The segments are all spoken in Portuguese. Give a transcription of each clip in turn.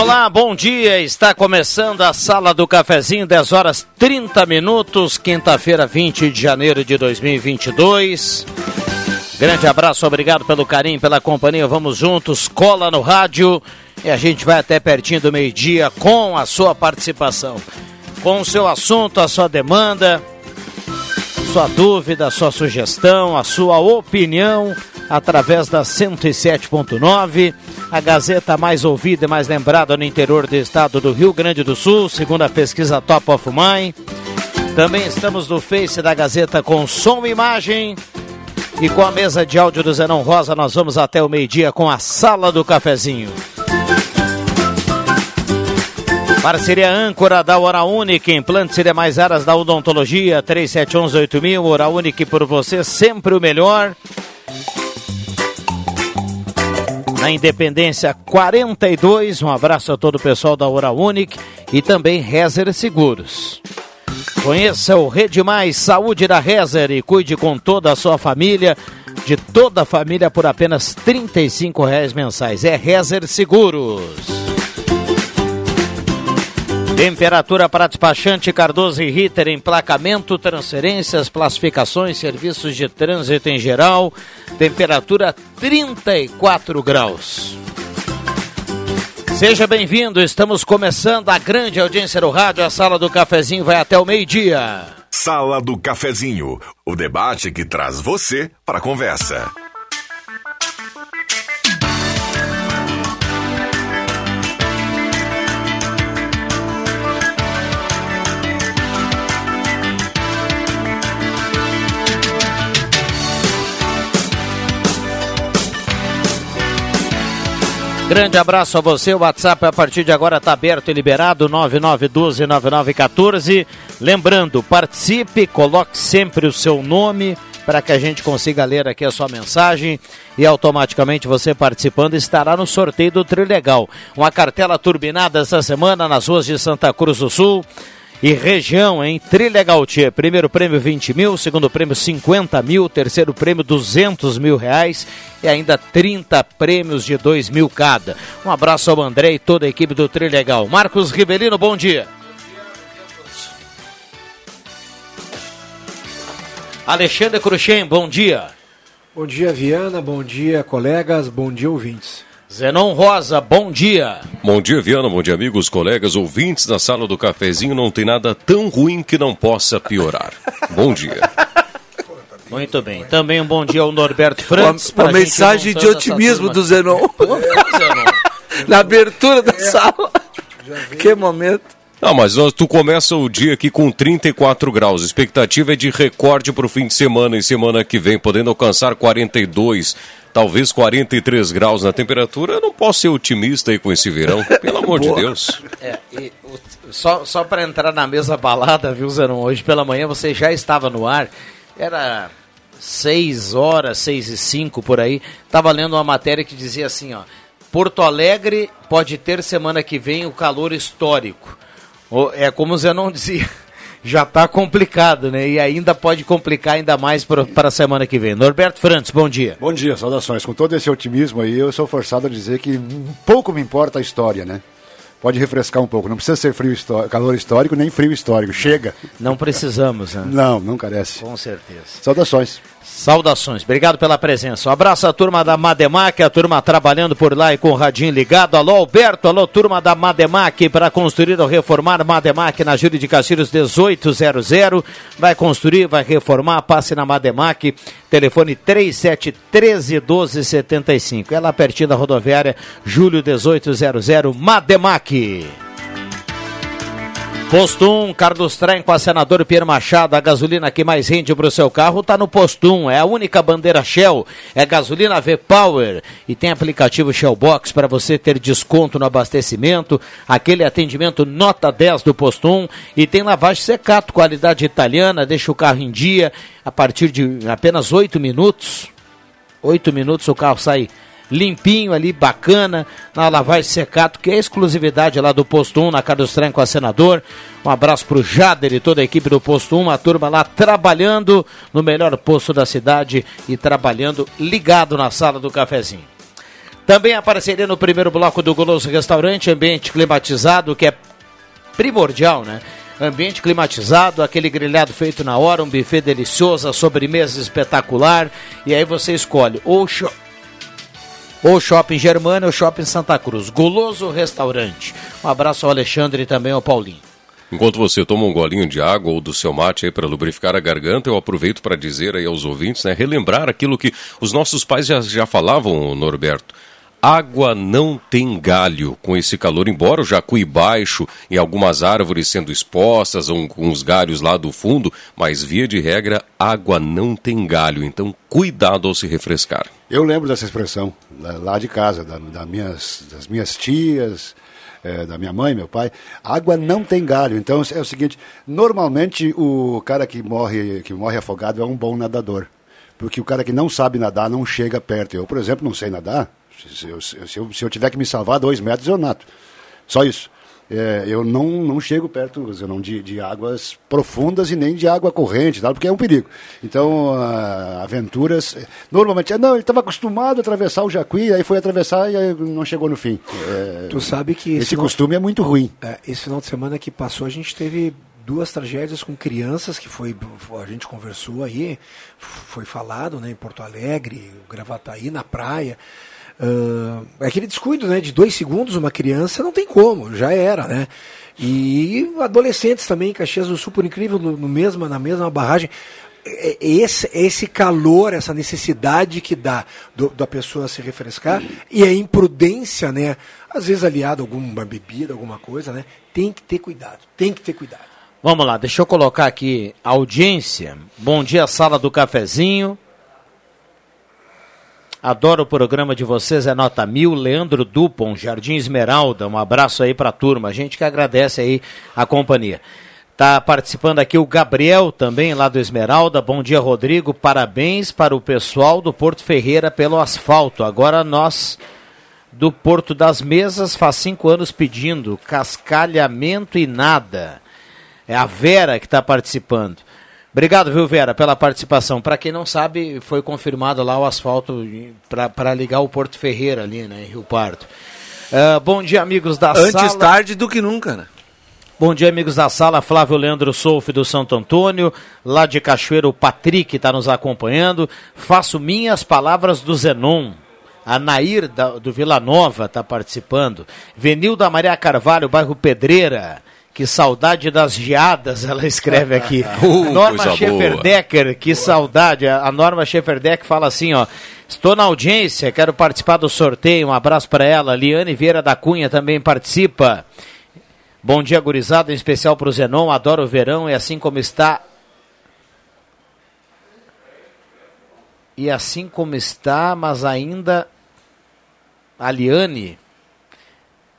Olá, bom dia. Está começando a Sala do Cafezinho, 10 horas 30 minutos, quinta-feira, 20 de janeiro de 2022. Grande abraço, obrigado pelo carinho, pela companhia. Vamos juntos, cola no rádio e a gente vai até pertinho do meio-dia com a sua participação, com o seu assunto, a sua demanda, sua dúvida, sua sugestão, a sua opinião através da 107.9, a Gazeta mais ouvida e mais lembrada no interior do estado do Rio Grande do Sul, segundo a pesquisa Top of Mind. Também estamos no Face da Gazeta com som e imagem. E com a mesa de áudio do Zenão Rosa, nós vamos até o meio-dia com a Sala do Cafezinho. Parceria âncora da Hora Única, implantes e mais áreas da odontologia, 3711-8000, Hora Única por você, sempre o melhor na Independência 42. Um abraço a todo o pessoal da Unic e também Rezer Seguros. Conheça o Rede Mais Saúde da Rezer e cuide com toda a sua família, de toda a família por apenas R$ reais mensais. É Rezer Seguros. Temperatura para despachante Cardoso e Ritter, emplacamento, transferências, classificações, serviços de trânsito em geral. Temperatura 34 graus. Seja bem-vindo, estamos começando a grande audiência do rádio. A sala do cafezinho vai até o meio-dia. Sala do cafezinho, o debate que traz você para a conversa. Grande abraço a você. O WhatsApp a partir de agora está aberto e liberado 99129914. Lembrando, participe, coloque sempre o seu nome para que a gente consiga ler aqui a sua mensagem e automaticamente você participando estará no sorteio do Trilegal. Uma cartela turbinada essa semana nas ruas de Santa Cruz do Sul e região em Trilegal Tia. Primeiro prêmio 20 mil, segundo prêmio 50 mil, terceiro prêmio 200 mil reais e ainda 30 prêmios de 2 mil cada. Um abraço ao André e toda a equipe do Trilegal. Marcos Rivelino, bom dia. Alexandre Cruxem, bom dia. Bom dia, Viana. Bom dia, colegas. Bom dia, ouvintes. Zenon Rosa, bom dia. Bom dia, Viana. Bom dia, amigos, colegas, ouvintes da sala do cafezinho. Não tem nada tão ruim que não possa piorar. bom dia. Muito bem. Também um bom dia ao Norberto Francis. Uma, uma mensagem de otimismo do Zenon. Na abertura da sala. Que momento. Não, mas tu começa o dia aqui com 34 graus. A expectativa é de recorde para o fim de semana e semana que vem, podendo alcançar 42 talvez 43 graus na temperatura, eu não posso ser otimista aí com esse verão, pelo amor de Deus. É, e, só só para entrar na mesma balada, viu, Zenon? Hoje pela manhã você já estava no ar, era 6 horas, 6 e 5 por aí, estava lendo uma matéria que dizia assim, ó, Porto Alegre pode ter semana que vem o calor histórico. É como o Zenon dizia já está complicado, né? E ainda pode complicar ainda mais para a semana que vem. Norberto Frantes, bom dia. Bom dia, saudações. Com todo esse otimismo aí, eu sou forçado a dizer que pouco me importa a história, né? Pode refrescar um pouco. Não precisa ser frio calor histórico nem frio histórico. Chega. Não precisamos, né? Não, não carece. Com certeza. Saudações. Saudações, obrigado pela presença. Um abraço à turma da Mademac, a turma trabalhando por lá e com o radinho ligado. Alô, Alberto, alô, turma da Mademac, para construir ou reformar Mademac na Júlia de Castilhos 1800. Vai construir, vai reformar, passe na Mademac, telefone 3713 1275. É lá pertinho da rodoviária Júlio 1800, Mademac. Posto 1, Carlos Trem com a senador Pierre Machado, a gasolina que mais rende para o seu carro está no Posto 1, é a única bandeira Shell, é gasolina V-Power. E tem aplicativo Shell Box para você ter desconto no abastecimento, aquele atendimento nota 10 do Posto 1 e tem lavagem secato, qualidade italiana, deixa o carro em dia a partir de apenas 8 minutos, 8 minutos o carro sai limpinho ali, bacana, na lavagem secato, que é exclusividade lá do Posto 1, na Carlos Trem com a Senador. Um abraço pro Jader e toda a equipe do Posto 1, a turma lá trabalhando no melhor posto da cidade e trabalhando ligado na sala do cafezinho. Também a parceria no primeiro bloco do Goloso Restaurante, ambiente climatizado, que é primordial, né? Ambiente climatizado, aquele grelhado feito na hora, um buffet delicioso, a sobremesa espetacular. E aí você escolhe ou ou Shopping Germana ou Shopping Santa Cruz. Goloso Restaurante. Um abraço ao Alexandre e também ao Paulinho. Enquanto você toma um golinho de água ou do seu mate aí para lubrificar a garganta, eu aproveito para dizer aí aos ouvintes, né, relembrar aquilo que os nossos pais já, já falavam, Norberto. Água não tem galho com esse calor, embora o jacuí baixo e algumas árvores sendo expostas, um, com os galhos lá do fundo, mas via de regra, água não tem galho, então cuidado ao se refrescar. Eu lembro dessa expressão lá de casa, da, da minhas, das minhas tias, é, da minha mãe, meu pai. Água não tem galho. Então é o seguinte: normalmente o cara que morre, que morre afogado é um bom nadador. Porque o cara que não sabe nadar não chega perto. Eu, por exemplo, não sei nadar. Se eu, se eu, se eu tiver que me salvar dois metros, eu nado. Só isso é, eu não, não chego perto não, de, de águas profundas e nem de água corrente, tal, porque é um perigo. Então, uh, aventuras. Normalmente, não, ele estava acostumado a atravessar o Jacuí, aí foi atravessar e não chegou no fim. É, tu sabe que. Esse final, costume é muito ruim. É, esse final de semana que passou, a gente teve duas tragédias com crianças que foi a gente conversou aí foi falado né em Porto Alegre Gravataí na praia Uh, aquele descuido, né? De dois segundos, uma criança não tem como, já era, né? E adolescentes também, Caxias do Sul, por incrível, no, no mesma, na mesma barragem. É, é esse, esse calor, essa necessidade que dá do, da pessoa se refrescar e a imprudência, né? Às vezes aliado a alguma bebida, alguma coisa, né? Tem que ter cuidado, tem que ter cuidado. Vamos lá, deixa eu colocar aqui audiência. Bom dia, sala do cafezinho. Adoro o programa de vocês, é nota mil. Leandro Dupont, Jardim Esmeralda, um abraço aí para a turma. A gente que agradece aí a companhia. Tá participando aqui o Gabriel também, lá do Esmeralda. Bom dia, Rodrigo. Parabéns para o pessoal do Porto Ferreira pelo asfalto. Agora nós do Porto das Mesas faz cinco anos pedindo cascalhamento e nada. É a Vera que está participando. Obrigado, viu, Vera, pela participação. Para quem não sabe, foi confirmado lá o asfalto para ligar o Porto Ferreira ali, né, em Rio Pardo. Uh, bom dia, amigos da Antes sala. Antes tarde do que nunca, né? Bom dia, amigos da sala. Flávio Leandro Solf do Santo Antônio. Lá de Cachoeiro, o Patrick está nos acompanhando. Faço minhas palavras do Zenon. A Nair da, do Vila Nova está participando. Venil da Maria Carvalho, bairro Pedreira. Que saudade das geadas, ela escreve aqui. uh, Norma Schefferdecker, que saudade. A Norma Schefferdecker fala assim, ó. Estou na audiência, quero participar do sorteio. Um abraço para ela. Liane Vieira da Cunha também participa. Bom dia, gurizada, em especial para o Zenon. Adoro o verão e assim como está. E assim como está, mas ainda. A Liane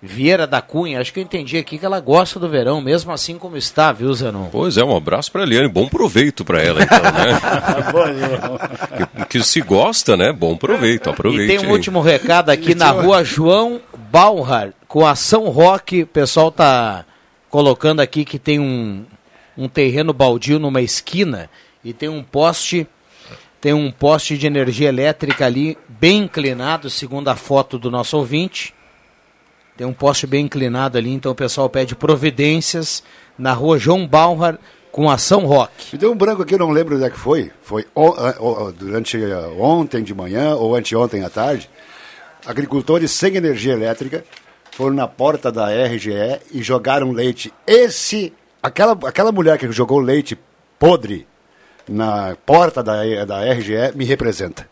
Vieira da Cunha, acho que eu entendi aqui que ela gosta do verão, mesmo assim como está, viu, Zenon? Pois é, um abraço para a Eliane, bom proveito para ela, então, né? que, que, se gosta, né? Bom proveito, aproveite. E tem um aí. último recado aqui na rua João Balhar, com a São Roque, o pessoal tá colocando aqui que tem um, um terreno baldio numa esquina e tem um poste tem um poste de energia elétrica ali bem inclinado, segundo a foto do nosso ouvinte tem um poste bem inclinado ali, então o pessoal pede providências na rua João Balhar, com ação rock. Me deu um branco aqui, eu não lembro onde é que foi. Foi durante ontem de manhã ou anteontem à tarde. Agricultores sem energia elétrica foram na porta da RGE e jogaram leite. Esse, aquela, aquela mulher que jogou leite podre na porta da, da RGE me representa.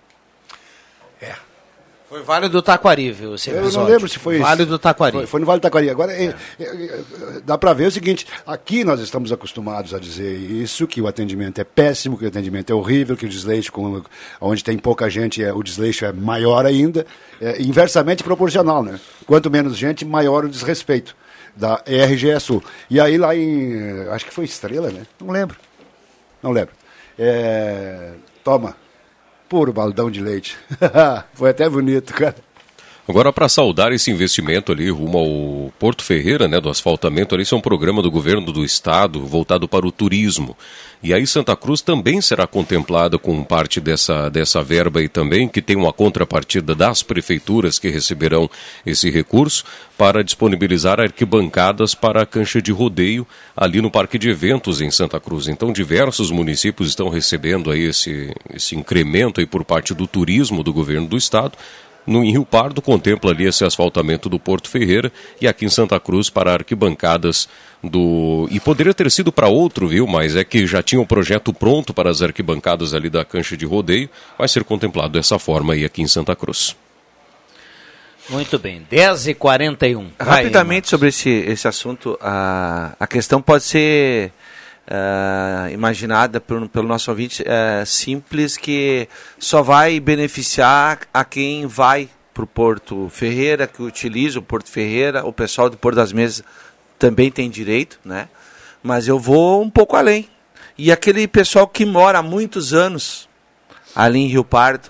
Foi Vale do Taquari, viu? Esse eu não lembro se foi Vale do Taquari. Foi, foi no Vale do Taquari. Agora, é. É, é, dá para ver o seguinte: aqui nós estamos acostumados a dizer isso, que o atendimento é péssimo, que o atendimento é horrível, que o desleixo, com, onde tem pouca gente, é, o desleixo é maior ainda. É inversamente proporcional, né? Quanto menos gente, maior o desrespeito da RGE Sul. E aí lá em. Acho que foi Estrela, né? Não lembro. Não lembro. É, toma Puro baldão de leite. Foi até bonito, cara. Agora, para saudar esse investimento ali rumo ao Porto Ferreira, né, do asfaltamento, ali, isso é um programa do governo do estado voltado para o turismo. E aí Santa Cruz também será contemplada com parte dessa, dessa verba aí também, que tem uma contrapartida das prefeituras que receberão esse recurso para disponibilizar arquibancadas para a cancha de rodeio ali no Parque de Eventos em Santa Cruz. Então, diversos municípios estão recebendo aí esse, esse incremento aí por parte do turismo do governo do estado no em Rio Pardo contempla ali esse asfaltamento do Porto Ferreira e aqui em Santa Cruz para arquibancadas do e poderia ter sido para outro, viu? Mas é que já tinha o um projeto pronto para as arquibancadas ali da cancha de rodeio, vai ser contemplado dessa forma aí aqui em Santa Cruz. Muito bem, 10h41. Rapidamente sobre esse, esse assunto, a, a questão pode ser uh, imaginada pelo, nosso ouvinte uh, simples que só vai beneficiar a quem vai para o Porto Ferreira, que utiliza o Porto Ferreira, o pessoal do Porto das Mesas também tem direito, né? Mas eu vou um pouco além. E aquele pessoal que mora há muitos anos ali em Rio Pardo,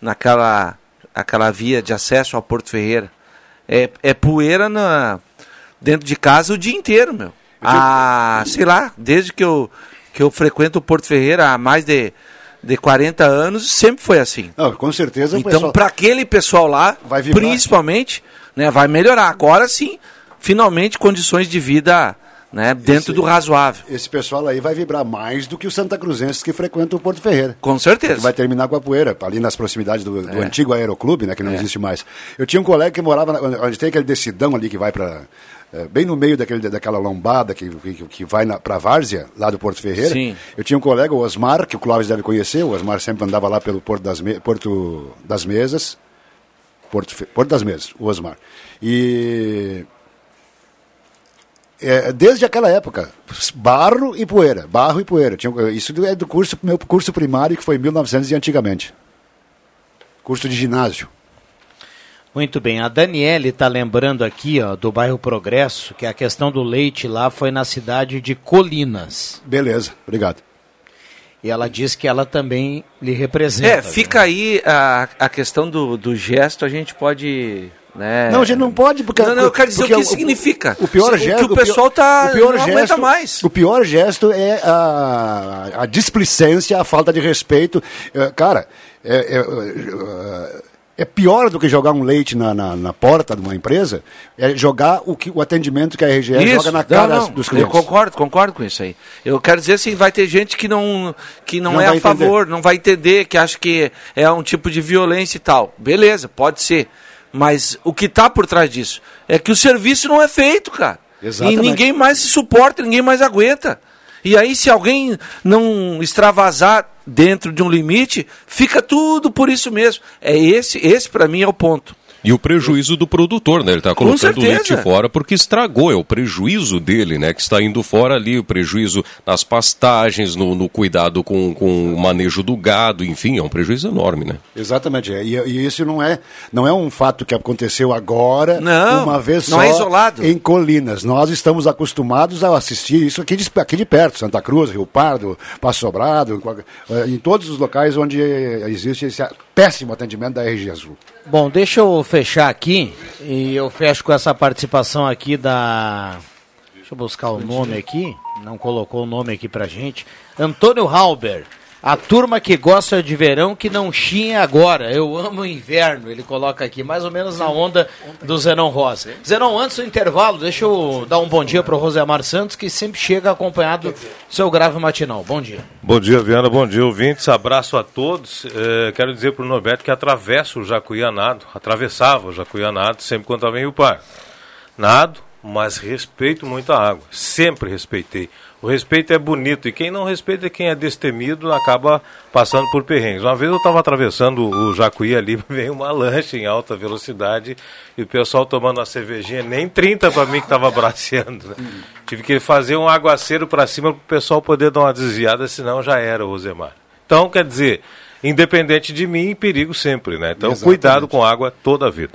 naquela aquela via de acesso ao Porto Ferreira, é, é poeira na, dentro de casa o dia inteiro, meu. Ah, sei lá, desde que eu, que eu frequento o Porto Ferreira há mais de, de 40 anos, sempre foi assim. Não, com certeza. Então, para aquele pessoal lá, principalmente, né, vai melhorar. Agora sim, finalmente, condições de vida né, dentro esse, do razoável. Esse pessoal aí vai vibrar mais do que os Santa Cruzenses que frequentam o Porto Ferreira. Com certeza. vai terminar com a poeira, ali nas proximidades do, do é. antigo aeroclube, né, que não é. existe mais. Eu tinha um colega que morava, na, onde tem aquele decidão ali que vai para é, bem no meio daquele, daquela lombada que, que, que vai para Várzea, lá do Porto Ferreira. Sim. Eu tinha um colega, o Osmar, que o Clóvis deve conhecer, o Osmar sempre andava lá pelo Porto das, Me Porto das Mesas. Porto, Porto das Mesas, o Osmar. E é, desde aquela época, barro e poeira, barro e poeira. Tinha, isso é do curso, meu curso primário, que foi em 1900 e antigamente. Curso de ginásio. Muito bem, a Daniele está lembrando aqui ó, do bairro Progresso que a questão do leite lá foi na cidade de Colinas. Beleza, obrigado. E ela diz que ela também lhe representa. É, fica né? aí a, a questão do, do gesto, a gente pode né? Não, a gente não pode, porque. Não, não eu quero dizer o que o, significa. O pior gesto. que o pessoal tá. O pior não gesto, mais. O pior gesto é a, a displicência, a falta de respeito. É, cara, é, é, é pior do que jogar um leite na, na, na, porta de uma empresa, é jogar o, que, o atendimento que a RGE isso, joga na cara não, não, dos clientes. Eu concordo, concordo com isso aí. Eu quero dizer assim, vai ter gente que não, que não, não é a favor, não vai entender, que acha que é um tipo de violência e tal. Beleza, pode ser. Mas o que está por trás disso é que o serviço não é feito, cara. Exatamente. E ninguém mais se suporta, ninguém mais aguenta. E aí, se alguém não extravasar dentro de um limite, fica tudo por isso mesmo. É esse, esse para mim é o ponto. E o prejuízo do produtor, né? Ele está colocando o leite fora porque estragou, é o prejuízo dele, né? Que está indo fora ali, o prejuízo nas pastagens, no, no cuidado com, com o manejo do gado, enfim, é um prejuízo enorme, né? Exatamente, é. e, e, isso não é, não é um fato que aconteceu agora, não, uma vez não só é isolado. em Colinas. Nós estamos acostumados a assistir isso aqui de, aqui de perto, Santa Cruz, Rio Pardo, Passo Sobrado, em, em todos os locais onde existe esse péssimo atendimento da RG Azul. Bom, deixa eu fechar aqui e eu fecho com essa participação aqui da. Deixa eu buscar o nome aqui. Não colocou o nome aqui pra gente. Antônio Halber. A turma que gosta de verão que não tinha agora. Eu amo o inverno, ele coloca aqui, mais ou menos na onda do Zenon Rosa. Zenon, antes do intervalo, deixa eu dar um bom dia para o Rosemar Santos, que sempre chega acompanhado do seu grave matinal. Bom dia. Bom dia, Viana. Bom dia, ouvintes. Abraço a todos. É, quero dizer para o Norberto que atravessa o Jacuianado, atravessava o Jacuianado sempre quando estava em Par. Nado, mas respeito muito a água. Sempre respeitei. O respeito é bonito e quem não respeita, quem é destemido, acaba passando por perrengues. Uma vez eu estava atravessando o Jacuí ali, veio uma lancha em alta velocidade e o pessoal tomando uma cervejinha, nem 30 para mim que estava braceando. Né? Tive que fazer um aguaceiro para cima para o pessoal poder dar uma desviada, senão já era, Rosemar. Então, quer dizer, independente de mim, perigo sempre, né? Então, Exatamente. cuidado com água toda a vida.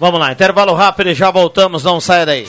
Vamos lá, intervalo rápido e já voltamos, não saia daí.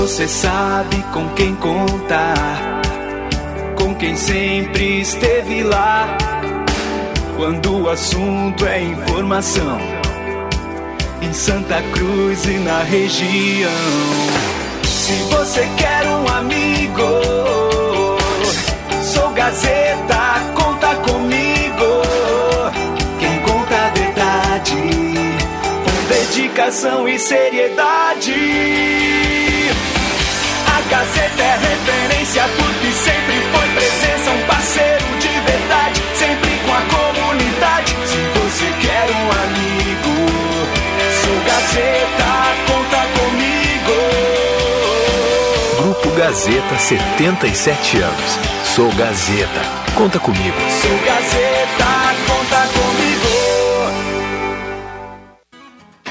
Você sabe com quem contar, com quem sempre esteve lá. Quando o assunto é informação, em Santa Cruz e na região. Se você quer um amigo, sou Gazeta, conta comigo. Quem conta a verdade, com dedicação e seriedade. Gazeta é referência porque sempre foi presença, um parceiro de verdade, sempre com a comunidade. Se você quer um amigo, sou Gazeta, conta comigo. Grupo Gazeta, 77 anos. Sou Gazeta, conta comigo. Sou Gazeta,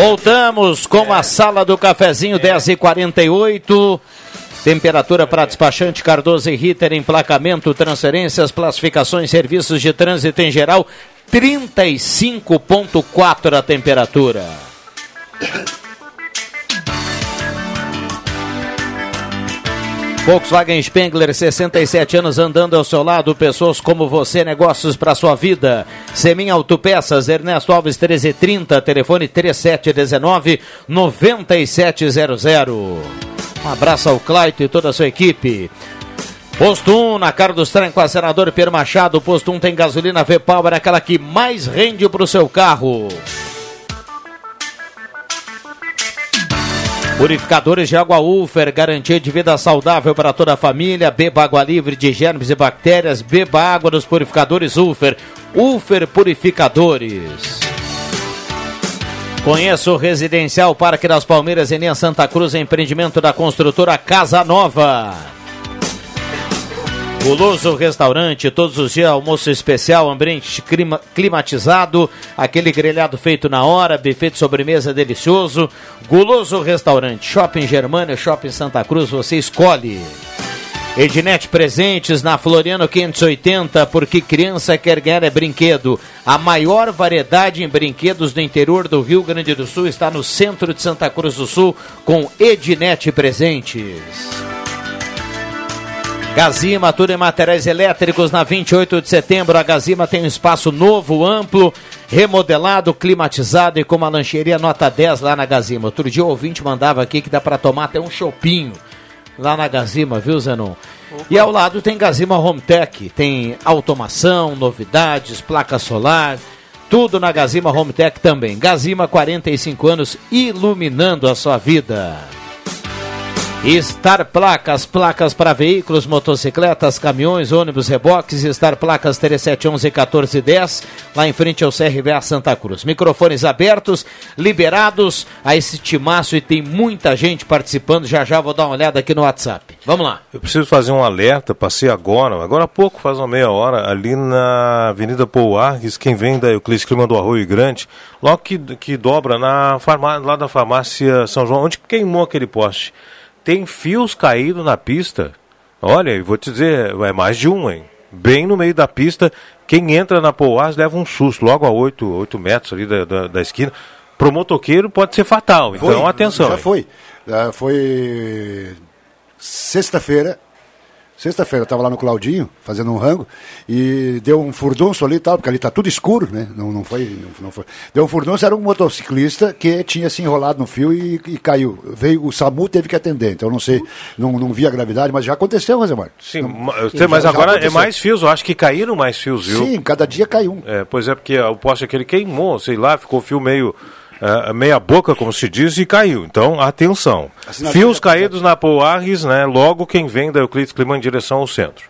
Voltamos com a sala do cafezinho 10h48. Temperatura para despachante Cardoso e Ritter, emplacamento, transferências, classificações, serviços de trânsito em geral, 35,4 a temperatura. Volkswagen Spengler, 67 anos andando ao seu lado, pessoas como você, negócios para sua vida. Semin Autopeças, Ernesto Alves 1330, telefone 3719 9700. Um abraço ao Claito e toda a sua equipe. Posto 1, na cara dos trem com a senador Pedro Machado. Posto 1 tem gasolina V-Power, aquela que mais rende para o seu carro. Purificadores de água Ufer, garantia de vida saudável para toda a família. Beba água livre de germes e bactérias. Beba água dos purificadores Ufer. Ufer Purificadores. Conheça o Residencial Parque das Palmeiras em Santa Cruz, empreendimento da construtora Casa Nova. Guloso Restaurante, todos os dias almoço especial, ambiente clima- climatizado, aquele grelhado feito na hora, buffet de sobremesa delicioso. Guloso Restaurante, Shopping Germânia, Shopping Santa Cruz, você escolhe. Ednet Presentes na Floriano 580, porque criança quer ganhar é brinquedo. A maior variedade em brinquedos do interior do Rio Grande do Sul está no centro de Santa Cruz do Sul com Ednet Presentes. Gazima, tudo em materiais elétricos na 28 de setembro. A Gazima tem um espaço novo, amplo, remodelado, climatizado e com uma lancheria nota 10 lá na Gazima. Outro dia o ouvinte mandava aqui que dá para tomar até um chopinho lá na Gazima, viu, Zenon? E ao lado tem Gazima Home Tech, tem automação, novidades, placa solar, tudo na Gazima Home Tech também. Gazima, 45 anos, iluminando a sua vida. Star Placas, placas para veículos, motocicletas, caminhões, ônibus, reboques, Star Placas 3711 1410, lá em frente ao CRVA Santa Cruz. Microfones abertos, liberados a esse timaço e tem muita gente participando. Já já vou dar uma olhada aqui no WhatsApp. Vamos lá. Eu preciso fazer um alerta, passei agora, agora há pouco, faz uma meia hora, ali na Avenida Pouarques, quem vem da Euclides Clima do Arroio Grande, logo que, que dobra na farmá, lá da farmácia São João, onde queimou aquele poste. Tem fios caídos na pista. Olha, eu vou te dizer, é mais de um, hein? Bem no meio da pista, quem entra na Pouarques leva um susto, logo a 8, 8 metros ali da, da, da esquina. Pro motoqueiro pode ser fatal, então Foi, atenção. Já hein? foi. Ah, foi sexta-feira. Sexta-feira eu estava lá no Claudinho, fazendo um rango, e deu um furdunço ali e tal, porque ali está tudo escuro, né? Não, não, foi, não, não foi. Deu um furdunço, era um motociclista que tinha se enrolado no fio e, e caiu. Veio, o SAMU teve que atender, então eu não sei, não, não vi a gravidade, mas já aconteceu, Rosemar. Sim, Não- ma- já- mas já agora é aconteceu. mais fios, eu acho que caíram mais fios, viu? Sim, cada dia cai um. É, pois é, porque o poste aquele queimou, sei lá, ficou o fio meio. Ah, meia boca, como se diz, e caiu. Então, atenção. Assinatura Fios da- caídos na Poarres, né? Logo quem vem da Euclides Clima em direção ao centro.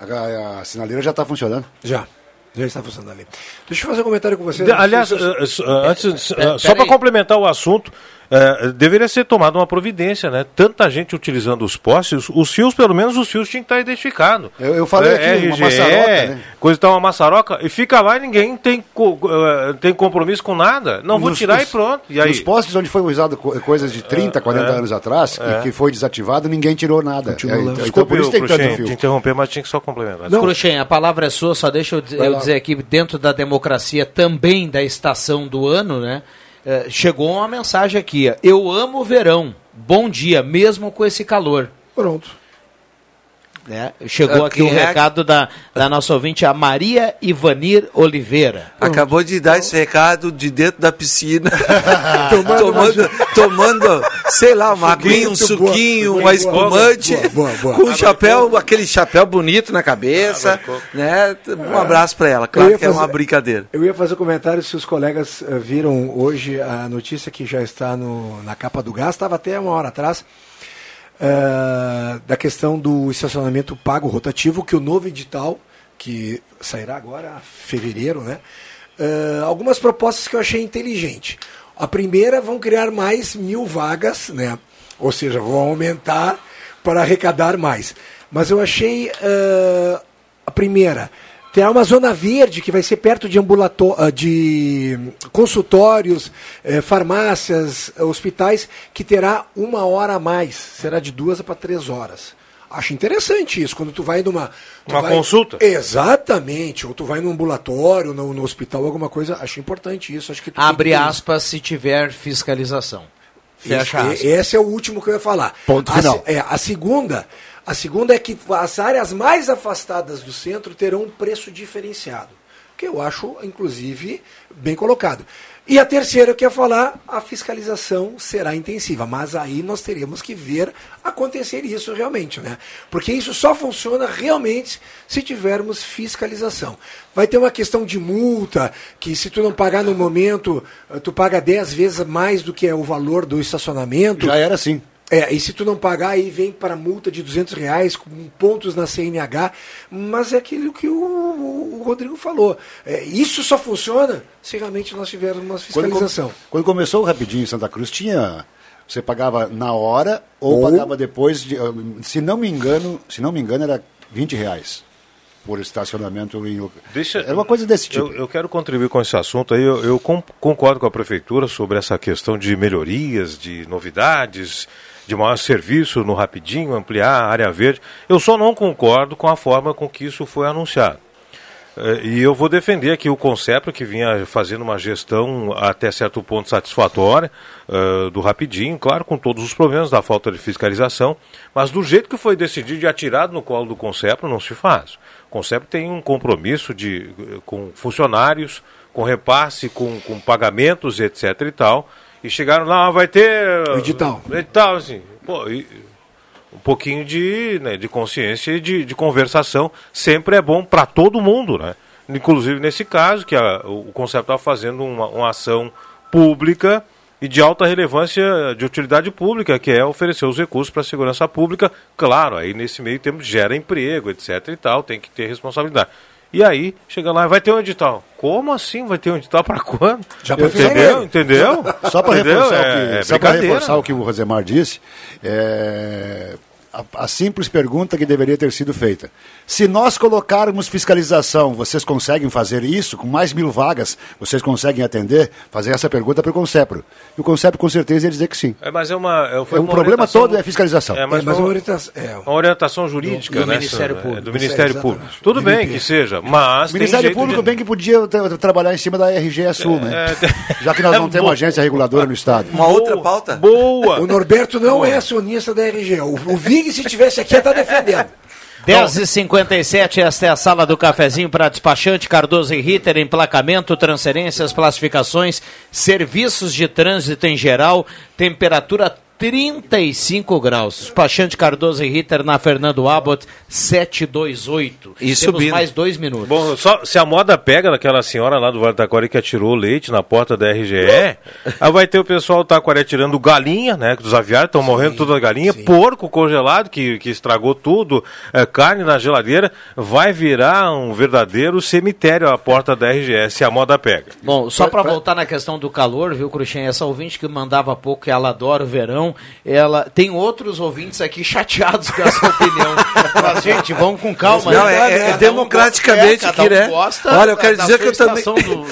A, a sinaleira já está funcionando. Já. Já está funcionando ali. Deixa eu fazer um comentário com você. De- aliás, eh, eh, antes, só para complementar o assunto, eh, deveria ser tomada uma providência, né? Tanta gente utilizando os postes, os fios, pelo menos os fios tinham que estar identificados. Eu- eu falei aqui, uma maçaroca, né? coisa tal, uma maçaroca, e fica lá e ninguém tem, co- eh, tem compromisso com nada. Não, vou Nos- tirar nos- e pronto. E aí? Nos postes onde foi usado co- coisas de 30, 40 é. anos atrás, É. e que foi desativado, ninguém tirou nada. Continua É, então, Desculpe, por isso tem tanto fio. te interromper, mas tinha que só complementar. Não. Cruxem, a palavra é sua, só deixa eu, eu dizer aqui, dentro da democracia também da estação do ano, né? Eh, chegou uma mensagem aqui, eu amo o verão, bom dia, mesmo com esse calor. Pronto. Né? Chegou Ah, aqui o é? recado da, da nossa ouvinte, a Maria Ivanir Oliveira. Acabou de dar esse recado de dentro da piscina. Tomando tomando, tomando, sei lá, uma aguinha, um suquinho, boa, uma espumante, boa, boa, boa. com um chapéu, aquele chapéu bonito na cabeça, né? Um abraço pra ela. Claro que é uma fazer- brincadeira. Eu ia fazer um comentário se os colegas eh, viram hoje a notícia que já está no, na capa do gás, estava até uma hora atrás, eh, da questão do estacionamento pago rotativo, que o novo edital, que sairá agora, fevereiro, né? eh, algumas propostas que eu achei inteligente. A primeira, vão criar mais mil vagas, né? Ou seja, vão aumentar para arrecadar mais. Mas eu achei eh, a primeira, terá uma zona verde que vai ser perto de, ah, de consultórios, eh, farmácias, hospitais, que terá uma hora a mais. Será de duas para três horas. Acho interessante isso. Quando tu vai numa. tu Uma vai- consulta? Exatamente. Ou tu vai num ambulatório, no, no hospital, alguma coisa. Acho importante isso. Acho que Abre aspas se tiver fiscalização. Fecha esse, aspas. esse é o último que eu ia falar. Ponto a, final. é, a segunda, a segunda é que as áreas mais afastadas do centro terão um preço diferenciado. que eu acho, inclusive, bem colocado. E a terceira que ia falar, a fiscalização será intensiva, mas aí nós teremos que ver acontecer isso realmente, né? Porque isso só funciona realmente se tivermos fiscalização. Vai ter uma questão de multa, que se tu não pagar no momento, tu paga 10 vezes mais do que é o valor do estacionamento. Já era assim. É, e se tu não pagar, aí vem para multa de 200 reais, com pontos na CNH, mas é aquilo que o, o Rodrigo falou. É, isso só funciona se realmente nós tivermos uma Quando, fiscalização. quando começou o Rapidinho em Santa Cruz, tinha. Você pagava na hora ou, Ou- pagava depois de. Se não me engano, se não me engano, era 20 reais por estacionamento em Deixa- Era uma coisa desse tipo. Eu, eu quero contribuir com esse assunto aí. Eu, eu con- concordo com a prefeitura sobre essa questão de melhorias, de novidades, de maior serviço no Rapidinho, ampliar a área verde. Eu só não concordo com a forma com que isso foi anunciado. Eh, E eu vou defender aqui o Concepro, que vinha fazendo uma gestão até certo ponto satisfatória eh, do Rapidinho, claro, com todos os problemas da falta de fiscalização, mas do jeito que foi decidido e atirado no colo do Concepro, não se faz. O Concepro tem um compromisso de, eh, com funcionários, com repasse, com, com pagamentos, etc. e tal, e chegaram lá, "Ah, vai ter... Edital. Edital, assim. Pô, e- um pouquinho de, né, de consciência e de, de conversação sempre é bom para todo mundo, né? Inclusive nesse caso, que a- o conceito está fazendo uma, uma ação pública e de alta relevância de utilidade pública, que é oferecer os recursos para a segurança pública. Claro, aí nesse meio tempo gera emprego, etc. e tal, tem que ter responsabilidade. E aí, chega lá, vai ter um edital. Como assim vai ter um edital para quando? Já entendeu? profissional. Entendeu? Só para Entendeu? reforçar, É- o que, é só brincadeira. reforçar o que o Rosemar disse, é, a, a simples pergunta que deveria ter sido feita. Se nós colocarmos fiscalização, vocês conseguem fazer isso? Com mais mil vagas, vocês conseguem atender? Fazer essa pergunta para o Concepro. E o Concepro com certeza ia dizer que sim. É, mas é uma. é, foi É, o uma problema todo é a fiscalização. É, mas, É, mas uma, orientação. É, uma orientação jurídica, Do né? Ministério é, Público. Do Ministério Exatamente. Público. Tudo Do bem que seja, mas. O tem Ministério jeito Público de... bem que podia tra- trabalhar em cima da RGE Sul, né? É, Já que nós é não temos agência reguladora no Estado. Uma outra pauta? Boa! O Norberto não é acionista da RG. O, o Vig, se tivesse aqui, ia estar defendendo. 10h57, esta é a sala do cafezinho para despachante Cardoso e Ritter, emplacamento, transferências, classificações, serviços de trânsito em geral, temperatura 35 graus. Despachante Cardoso e Ritter na Fernando Abbott 728. E Temos subindo. mais dois minutos. Bom, só se a moda pega daquela senhora lá do Vale do Taquari que atirou leite na porta da RGE, aí vai ter o pessoal do Taquari atirando galinha, né? Que os aviários estão morrendo toda a galinha, porco congelado que, que estragou tudo, é, carne na geladeira, vai virar um verdadeiro cemitério a porta da RGE, se a moda pega. Bom, só para voltar na questão do calor, viu, Cruxem? Essa ouvinte que mandava há pouco que ela adora o verão, ela tem outros ouvintes aqui chateados com essa opinião. Mas, gente, vamos com calma. Não, né? é, é um democraticamente aqui, é, um né? gosta Olha, eu da- quero da dizer sua que eu também.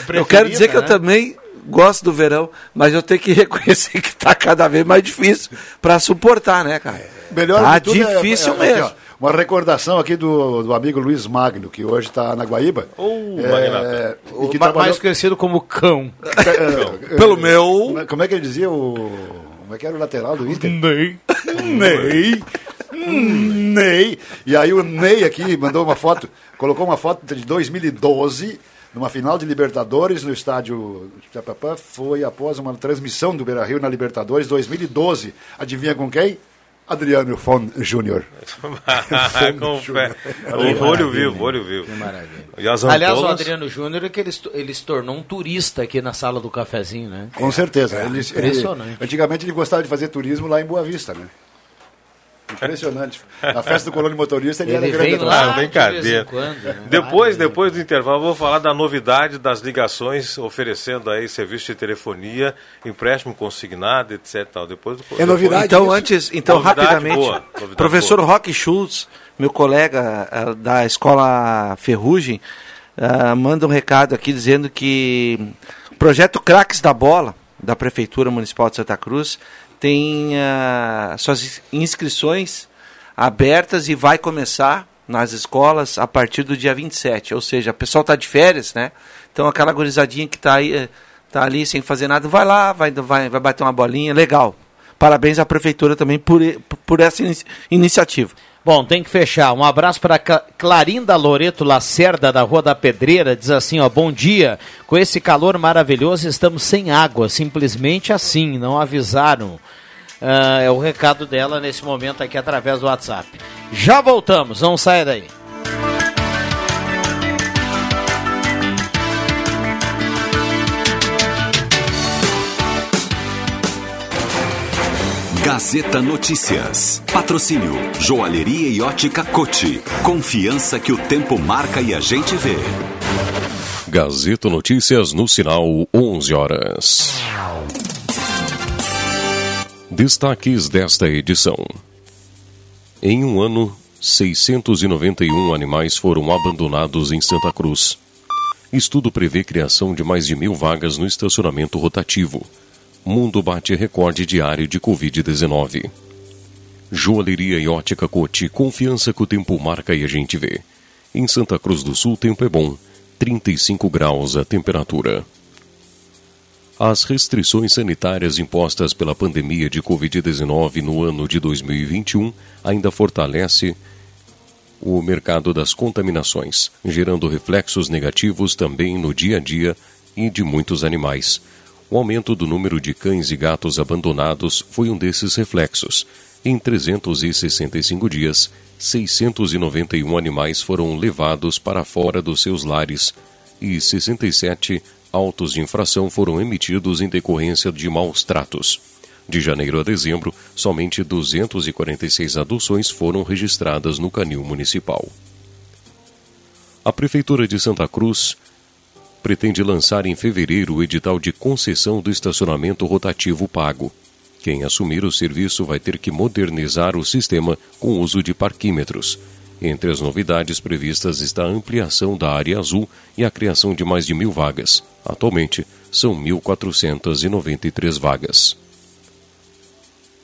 Eu quero dizer que eu né? também gosto do verão, mas eu tenho que reconhecer que está cada vez mais difícil para suportar, né, cara? Melhor tá é- difícil é- aqui, mesmo. ó, uma recordação aqui do, do amigo Luiz Magno, que hoje está na Guaíba. Ô, É, e que Ma- trabalhou- Mais conhecido como cão. é, Pelo meu. Como é que ele dizia o. Como é que era o lateral do Inter? Ney. Ney. Ney. E aí o Ney aqui mandou uma foto, colocou uma foto de 2012, numa final de Libertadores no estádio Chapapá, foi após uma transmissão do Beira-Rio na Libertadores 2012. Adivinha com quem? Adriano Fon Júnior. O olho vivo, olho vivo. E as Aliás, o Adriano Júnior é que ele, se- ele se tornou um turista aqui na sala do cafezinho, né? Com certeza. Ele, ele, impressionante. antigamente ele gostava de fazer turismo lá em Boa Vista, né? Impressionante. Na festa do Colônia Motorista ele, Ele era grande lá brincadeira. de vez em quando. né? Depois, Ah, depois do intervalo, eu vou falar da novidade das ligações, oferecendo aí serviço de telefonia, empréstimo consignado, etc. Tal. Depois do, É novidade Então, isso? antes, então Novidade rapidamente, boa, professor boa. Roque Schultz, meu colega ah, da escola Ferrugem, ah, manda um recado aqui dizendo que o projeto Craques da Bola, da Prefeitura Municipal de Santa Cruz, tem ah, suas inscrições abertas e vai começar nas escolas a partir do dia 27. Ou seja, o pessoal está de férias, né? Então aquela gurizadinha que está aí, eh, tá ali sem fazer nada, vai lá, vai, vai, vai bater uma bolinha, legal. parabéns à prefeitura também por, por essa inici iniciativa. Bom, tem que fechar. Um abraço para Clarinda Loreto Lacerda, da Rua da Pedreira. Diz assim: ó, bom dia. Com esse calor maravilhoso, estamos sem água. Simplesmente assim, não avisaram. Uh, é o recado dela nesse momento aqui através do WhatsApp. Já voltamos, não saia daí. Gazeta Notícias. Patrocínio Joalheria e Ótica Cote. Confiança que o tempo marca e a gente vê. Gazeta Notícias no sinal 11 horas. Destaques desta edição. Em um ano, 691 animais foram abandonados em Santa Cruz. Estudo prevê criação de mais de mil vagas no estacionamento rotativo mundo bate recorde diário de Covid-19. Joalheria e ótica Cote, confiança que o tempo marca e a gente vê. Em Santa Cruz do Sul, tempo é bom, 35 graus a temperatura. As restrições sanitárias impostas pela pandemia de Covid-19 no ano de 2021 ainda fortalece o mercado das contaminações, gerando reflexos negativos também no dia a dia e de muitos animais. O aumento do número de cães e gatos abandonados foi um desses reflexos. Em 365 dias, 691 animais foram levados para fora dos seus lares e 67 autos de infração foram emitidos em decorrência de maus tratos. De janeiro a dezembro, somente 246 adoções foram registradas no canil municipal. A Prefeitura de Santa Cruz pretende lançar em fevereiro o edital de concessão do estacionamento rotativo pago. Quem assumir o serviço vai ter que modernizar o sistema com uso de parquímetros. Entre as novidades previstas está a ampliação da área azul e a criação de mais de mil vagas. Atualmente, são 1.493 vagas.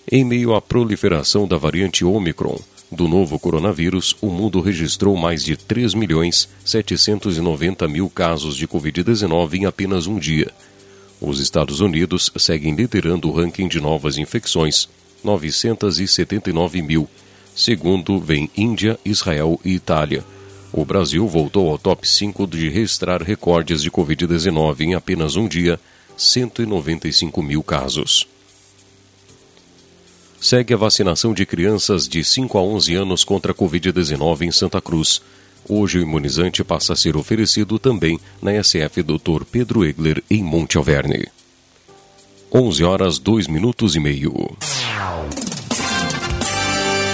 Em meio à proliferação da variante Omicron, do novo coronavírus, o mundo registrou mais de 3 milhões 790 mil casos de Covid-19 em apenas um dia. Os Estados Unidos seguem liderando o ranking de novas infecções, 979 mil. Segundo, vem Índia, Israel e Itália. O Brasil voltou ao top 5 de registrar recordes de Covid-19 em apenas um dia, 195 mil casos segue a vacinação de crianças de 5 a 11 anos contra a Covid-19 em Santa Cruz. Hoje o imunizante passa a ser oferecido também na SF Dr. Pedro Egler, em Monte Alverne. 11 horas 2 minutos e meio.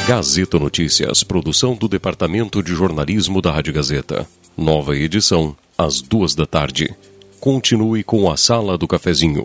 Gazeta Notícias, produção do Departamento de Jornalismo da Rádio Gazeta. Nova edição, às duas da tarde. Continue com a Sala do Cafezinho.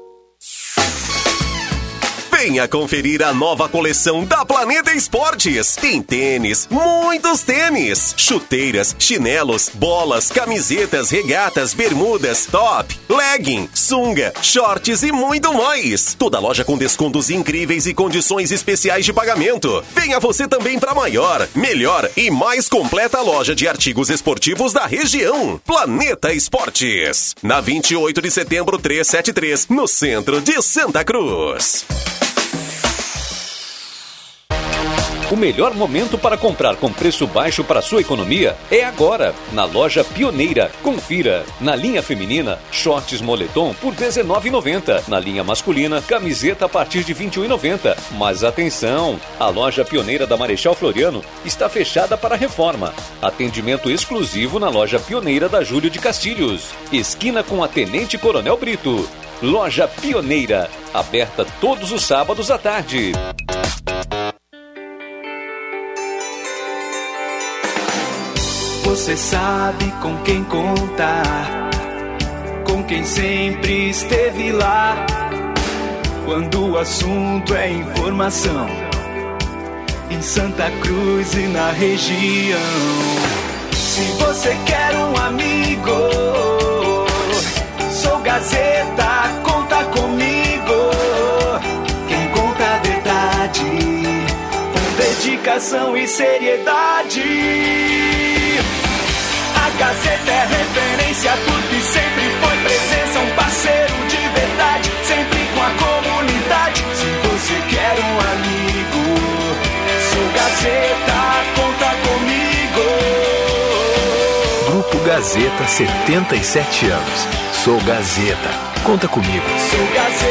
Venha conferir a nova coleção da Planeta Esportes. Tem tênis, muitos tênis, chuteiras, chinelos, bolas, camisetas, regatas, bermudas, top, legging, sunga, shorts e muito mais. Toda loja com descontos incríveis e condições especiais de pagamento. Venha você também para maior, melhor e mais completa loja de artigos esportivos da região. Planeta Esportes. Na 28 de setembro 373, no centro de Santa Cruz. O melhor momento para comprar com preço baixo para sua economia é agora, na loja Pioneira. Confira. Na linha feminina, shorts moletom por R$19,90. Na linha masculina, camiseta a partir de R$21,90. Mas atenção! A loja Pioneira da Marechal Floriano está fechada para reforma. Atendimento exclusivo na loja Pioneira da Júlio de Castilhos. Esquina com a Tenente Coronel Brito. Loja Pioneira, aberta todos os sábados à tarde. Você sabe com quem contar, com quem sempre esteve lá. Quando o assunto é informação, em Santa Cruz e na região. Se você quer um amigo, sou Gazeta, conta comigo. Quem conta a verdade, com dedicação e seriedade. Gazeta é referência, tudo e sempre foi presença, um parceiro de verdade, sempre com a comunidade. Se você quer um amigo, sou Gazeta, conta comigo. Grupo Gazeta 77 anos. Sou Gazeta. Conta comigo. Sou Gazeta,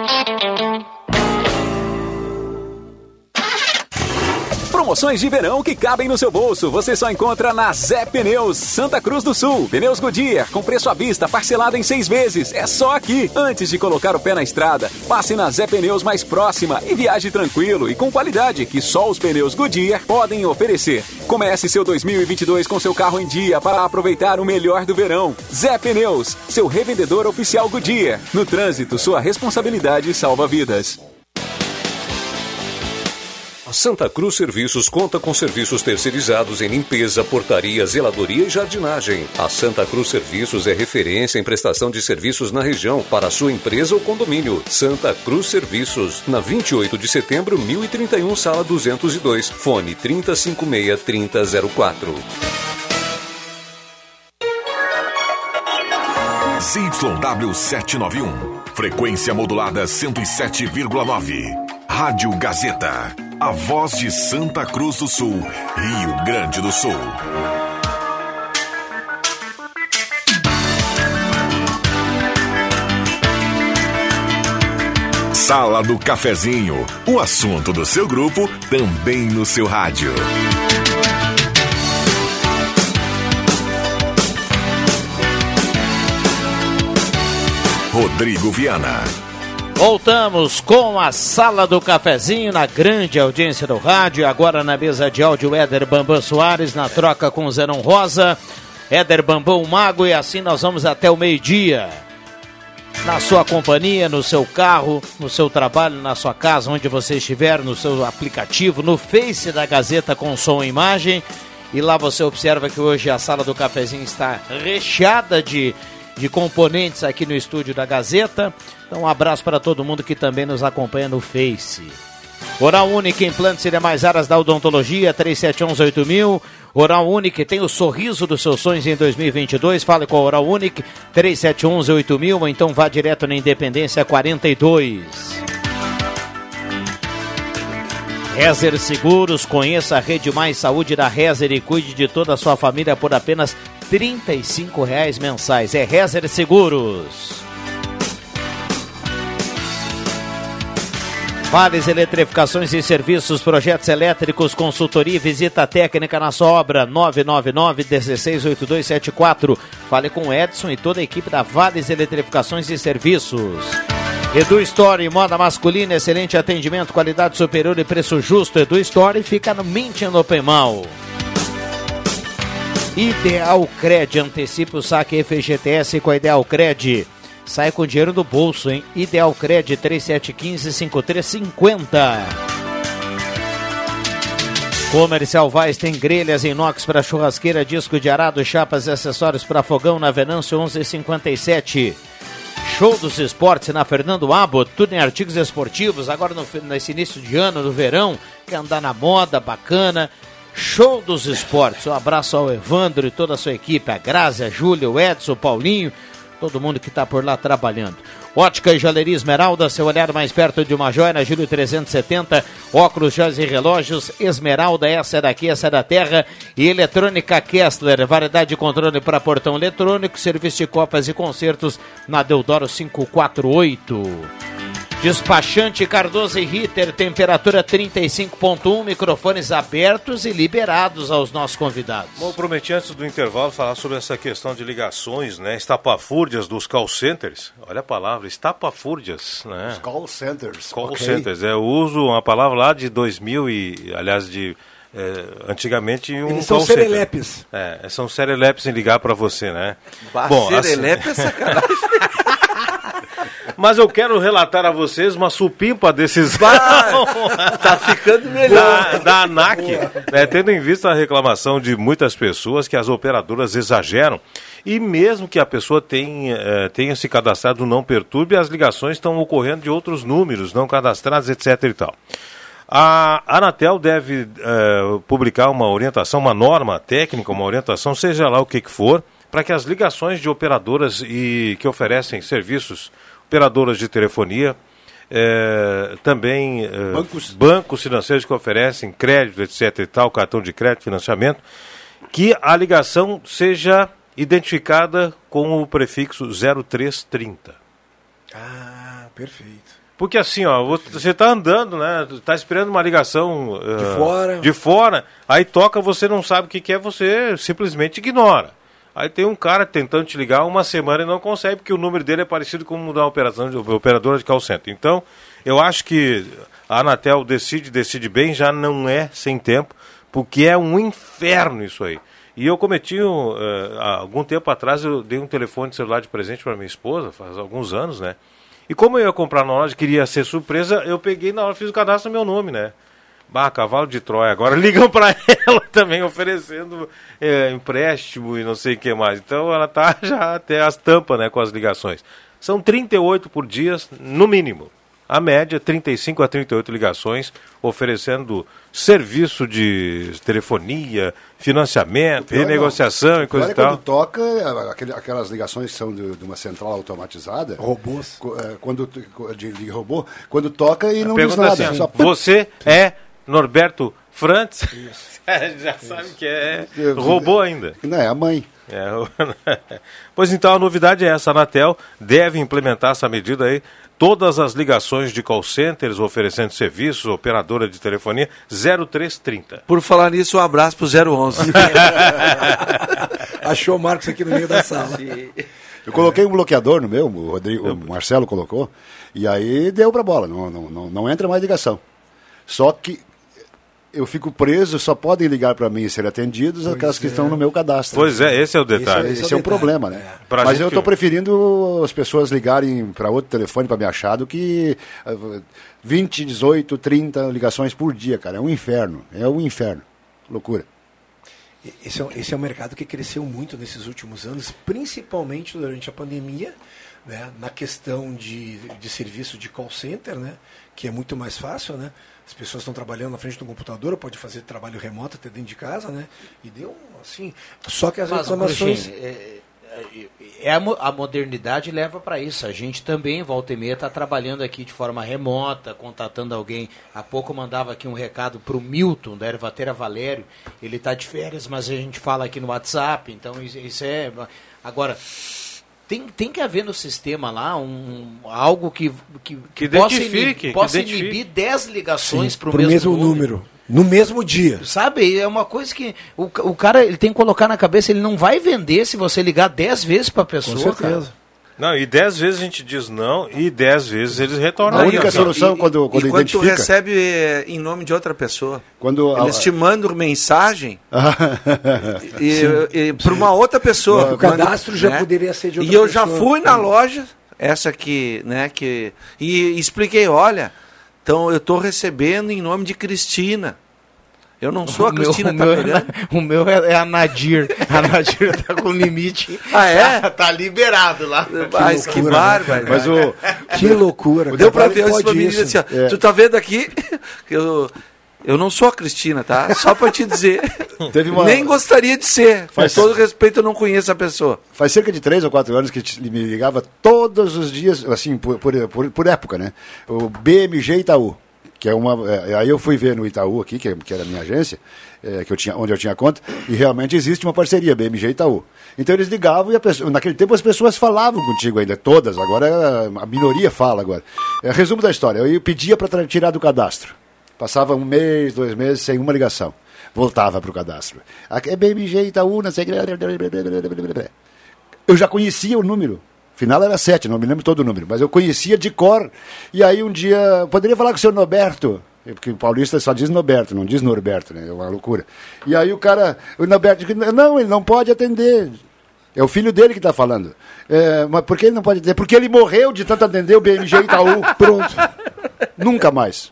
Promoções de verão que cabem no seu bolso. Você só encontra na Zé Pneus, Santa Cruz do Sul. Pneus Goodyear, com preço à vista, parcelado em seis vezes. É só aqui. Antes de colocar o pé na estrada, passe na Zé Pneus mais próxima e viaje tranquilo e com qualidade que só os pneus Goodyear podem oferecer. Comece seu 2022 com seu carro em dia para aproveitar o melhor do verão. Zé Pneus, seu revendedor oficial Goodyear. No trânsito, sua responsabilidade salva vidas. Santa Cruz Serviços conta com serviços terceirizados em limpeza, portaria, zeladoria e jardinagem. A Santa Cruz Serviços é referência em prestação de serviços na região para sua empresa ou condomínio. Santa Cruz Serviços, na 28 de setembro, 1031, sala 202. Fone 3056-3004. ZYW 791. Frequência modulada 107,9. Rádio Gazeta. A voz de Santa Cruz do Sul, Rio Grande do Sul. Sala do Cafezinho. O assunto do seu grupo também no seu rádio. Rodrigo Viana. Voltamos com a Sala do Cafezinho na grande audiência do rádio. Agora na mesa de áudio, Éder Bambam Soares na troca com Zenon Rosa. Éder Bambam Mago e assim nós vamos até o meio-dia. Na sua companhia, no seu carro, no seu trabalho, na sua casa, onde você estiver, no seu aplicativo, no Face da Gazeta com som e imagem. E lá você observa que hoje a Sala do Cafezinho está recheada de de componentes aqui no estúdio da Gazeta. Então, um abraço para todo mundo que também nos acompanha no Face. Oral Única, implantes e demais áreas da odontologia, 3711-8000. Oral Única tem o sorriso dos seus sonhos em 2022. Fale com a Oral Única, 3711-8000 ou então vá direto na Independência 42. Rezer Seguros, conheça a Rede Mais Saúde da Rezer e cuide de toda a sua família por apenas 35 reais mensais. É Rezer Seguros. Vales Eletrificações e Serviços, projetos elétricos, consultoria e visita técnica na sua obra 999-168274. Fale com Edson e toda a equipe da Vales Eletrificações e Serviços. Edu Story, moda masculina, excelente atendimento, qualidade superior e preço justo. Edu Story fica no Mint no Pemal. Ideal Cred, antecipa o saque FGTS com a Ideal Cred. Sai com dinheiro do bolso, hein? Ideal Cred 3715-5350. Comercial Vaz tem grelhas inox para churrasqueira, disco de arado, chapas e acessórios para fogão na Venâncio 1157. Show dos esportes na Fernando Abbott, tudo em artigos esportivos, agora no, nesse início de ano, no verão, quer andar na moda, bacana. Show dos esportes, um abraço ao Evandro e toda a sua equipe, a Grazi, a Júlia, o Edson, o Paulinho, todo mundo que está por lá trabalhando. Ótica e Joalheria Esmeralda, seu olhar mais perto de uma joia na Júlio 370. Óculos, joias e relógios. Esmeralda, essa é daqui, essa é da terra. E Eletrônica Kessler, variedade de controle para portão eletrônico, serviço de copas e concertos na Deodoro 548. Despachante Cardoso e Ritter, temperatura 35.1, microfones abertos e liberados aos nossos convidados. Bom, prometi antes do intervalo falar sobre essa questão de ligações, né? Estapafúrdias dos call centers. Olha a palavra, estapafúrdias, né? Os call centers. Call ok. centers. É, eu uso uma palavra lá de 2000 e, aliás, de é, antigamente um Eles são call center. serelepes. É, são serelepes em ligar para você, né? Bah, assim- serelepe é sacanagem. Mas eu quero relatar a vocês uma supimpa desses. tá ficando melhor. Da, da ANAC, né, tendo em vista a reclamação de muitas pessoas que as operadoras exageram. E mesmo que a pessoa tenha, eh, tenha se cadastrado não perturbe, as ligações estão ocorrendo de outros números não cadastrados, etc. e tal. A Anatel deve eh, publicar uma orientação, uma norma técnica, uma orientação, seja lá o que, que for, para que as ligações de operadoras e que oferecem serviços, operadoras de telefonia, eh, também eh, Bancos. bancos financeiros que oferecem crédito, etc. e tal, cartão de crédito, financiamento, que a ligação seja identificada com o prefixo 0330. Ah, perfeito. Porque assim, ó, você tá andando, né? Tá esperando uma ligação eh, fora. de fora, aí toca, você não sabe o que, que é, você simplesmente ignora. Aí tem um cara tentando te ligar uma semana e não consegue, porque o número dele é parecido com o da operação de, operadora de call center. Então, eu acho que a Anatel decide, decide bem, já não é sem tempo, porque é um inferno isso aí. E eu cometi, há algum tempo atrás, eu dei um telefone celular de presente para minha esposa, faz alguns anos, né? E como eu ia comprar na loja, queria ser surpresa, eu peguei na hora, fiz o cadastro no meu nome, né? Bah, cavalo de Troia. Agora ligam para ela também oferecendo eh, empréstimo e não sei o que mais. Então ela tá já até as tampas, né, com as ligações. São 38 por dia, no mínimo. A média, 35 a 38 ligações, oferecendo serviço de telefonia, financiamento, não. renegociação e coisa é e tal. quando toca, aquele- aquelas ligações que são de, de uma central automatizada. Robôs. é, Quando, de, de robô, quando toca e não diz nada. assim, só- você é Norberto Frantz? Já sabe que é robô ainda. Não, é a mãe. É, o- pois então a novidade é essa, a Anatel deve implementar essa medida aí. Todas as ligações de call centers oferecendo serviços, operadora de telefonia, 0330. Por falar nisso, um abraço pro 011. Achou o Marcos aqui no meio da sala. Eu coloquei um bloqueador no meu, o, Rodrigo, o Marcelo colocou, e aí deu pra bola, não, não, não, não entra mais ligação. Só que eu fico preso, só podem ligar para mim e ser atendidos aquelas que estão no meu cadastro. Pois é, esse é o detalhe. Esse, esse é, um problema, né? Pra Mas gente eu estou que- preferindo as pessoas ligarem para outro telefone para me achar do que ah, 20, 18, 30 ligações por dia, cara. É um inferno. É um inferno. Loucura. Esse é, um- esse é um mercado que cresceu muito nesses últimos anos, principalmente durante a pandemia, né, na questão de, de serviço de call center, né, que é muito mais fácil, né? As pessoas estão trabalhando na frente do computador, pode fazer trabalho remoto até dentro de casa, né? E deu assim. Só que as Mas, reclamações. Cruxem, é, é a, mo- a modernidade leva para isso. A gente também, volta e meia, está trabalhando aqui de forma remota, contatando alguém. Há pouco mandava aqui um recado para o Milton, da Ervateira Valério. Ele está de férias, mas a gente fala aqui no WhatsApp. Então, isso é. Agora. Tem, tem que haver no sistema lá um, algo que, que, Que possa, que possa identifique. inibir 10 ligações para o mesmo, mesmo número. No mesmo dia. Sabe, é uma coisa que o, o cara ele tem que colocar na cabeça, ele não vai vender se você ligar 10 vezes pra pessoa, Com certeza. cara. Não, e dez vezes a gente diz não e dez vezes eles retornam. A única solução quando, quando e quando tu identifica... recebe eh, em nome de outra pessoa, Quando eles te mandam mensagem e, para uma outra pessoa. O cadastro já né? poderia ser de outra E eu já pessoa. fui na loja, essa que, né, que e expliquei, olha, então eu estou recebendo em nome de Cristina. Eu não sou a meu- Cristina, o tá meu, é, pegando? o meu é, é a Nadir. A Nadir tá com limite. Ah, é? Tá, tá liberado lá. Mas que bárbaro. Mas o... Que loucura. Deu pra ver Pode esse menino isso. assim, ó, É. tu tá vendo aqui que eu, eu não sou a Cristina, tá? Só pra te dizer. Teve uma- Nem gostaria de ser. Faz- Com todo respeito, eu não conheço a pessoa. Faz cerca de três ou quatro anos que te- me ligava todos os dias, assim, por, por, por, por época, né? O BMG Itaú, que é uma. é, aí eu fui ver no Itaú aqui, que, que era a minha agência, é, que eu tinha, onde eu tinha conta, e realmente existe uma parceria, BMG Itaú. Então eles ligavam e pessoa, naquele tempo as pessoas falavam contigo ainda, todas, agora é, a minoria fala agora. É, resumo da história, eu pedia para tirar do cadastro. Passava um mês, dois meses sem uma ligação. Voltava para o cadastro. É BMG Itaú, não sei o que. Eu já conhecia o número. Final era sete, não me lembro todo o número, mas eu conhecia de cor. E aí um dia, poderia falar com o senhor Norberto? Porque o paulista só diz Norberto, não diz Norberto, né? É uma loucura. E aí o cara, o Norberto, disse, não, ele não pode atender. É o filho dele que está falando. É, mas por que ele não pode atender? Porque ele morreu de tanto atender o BMG Itaú. Pronto. Nunca mais.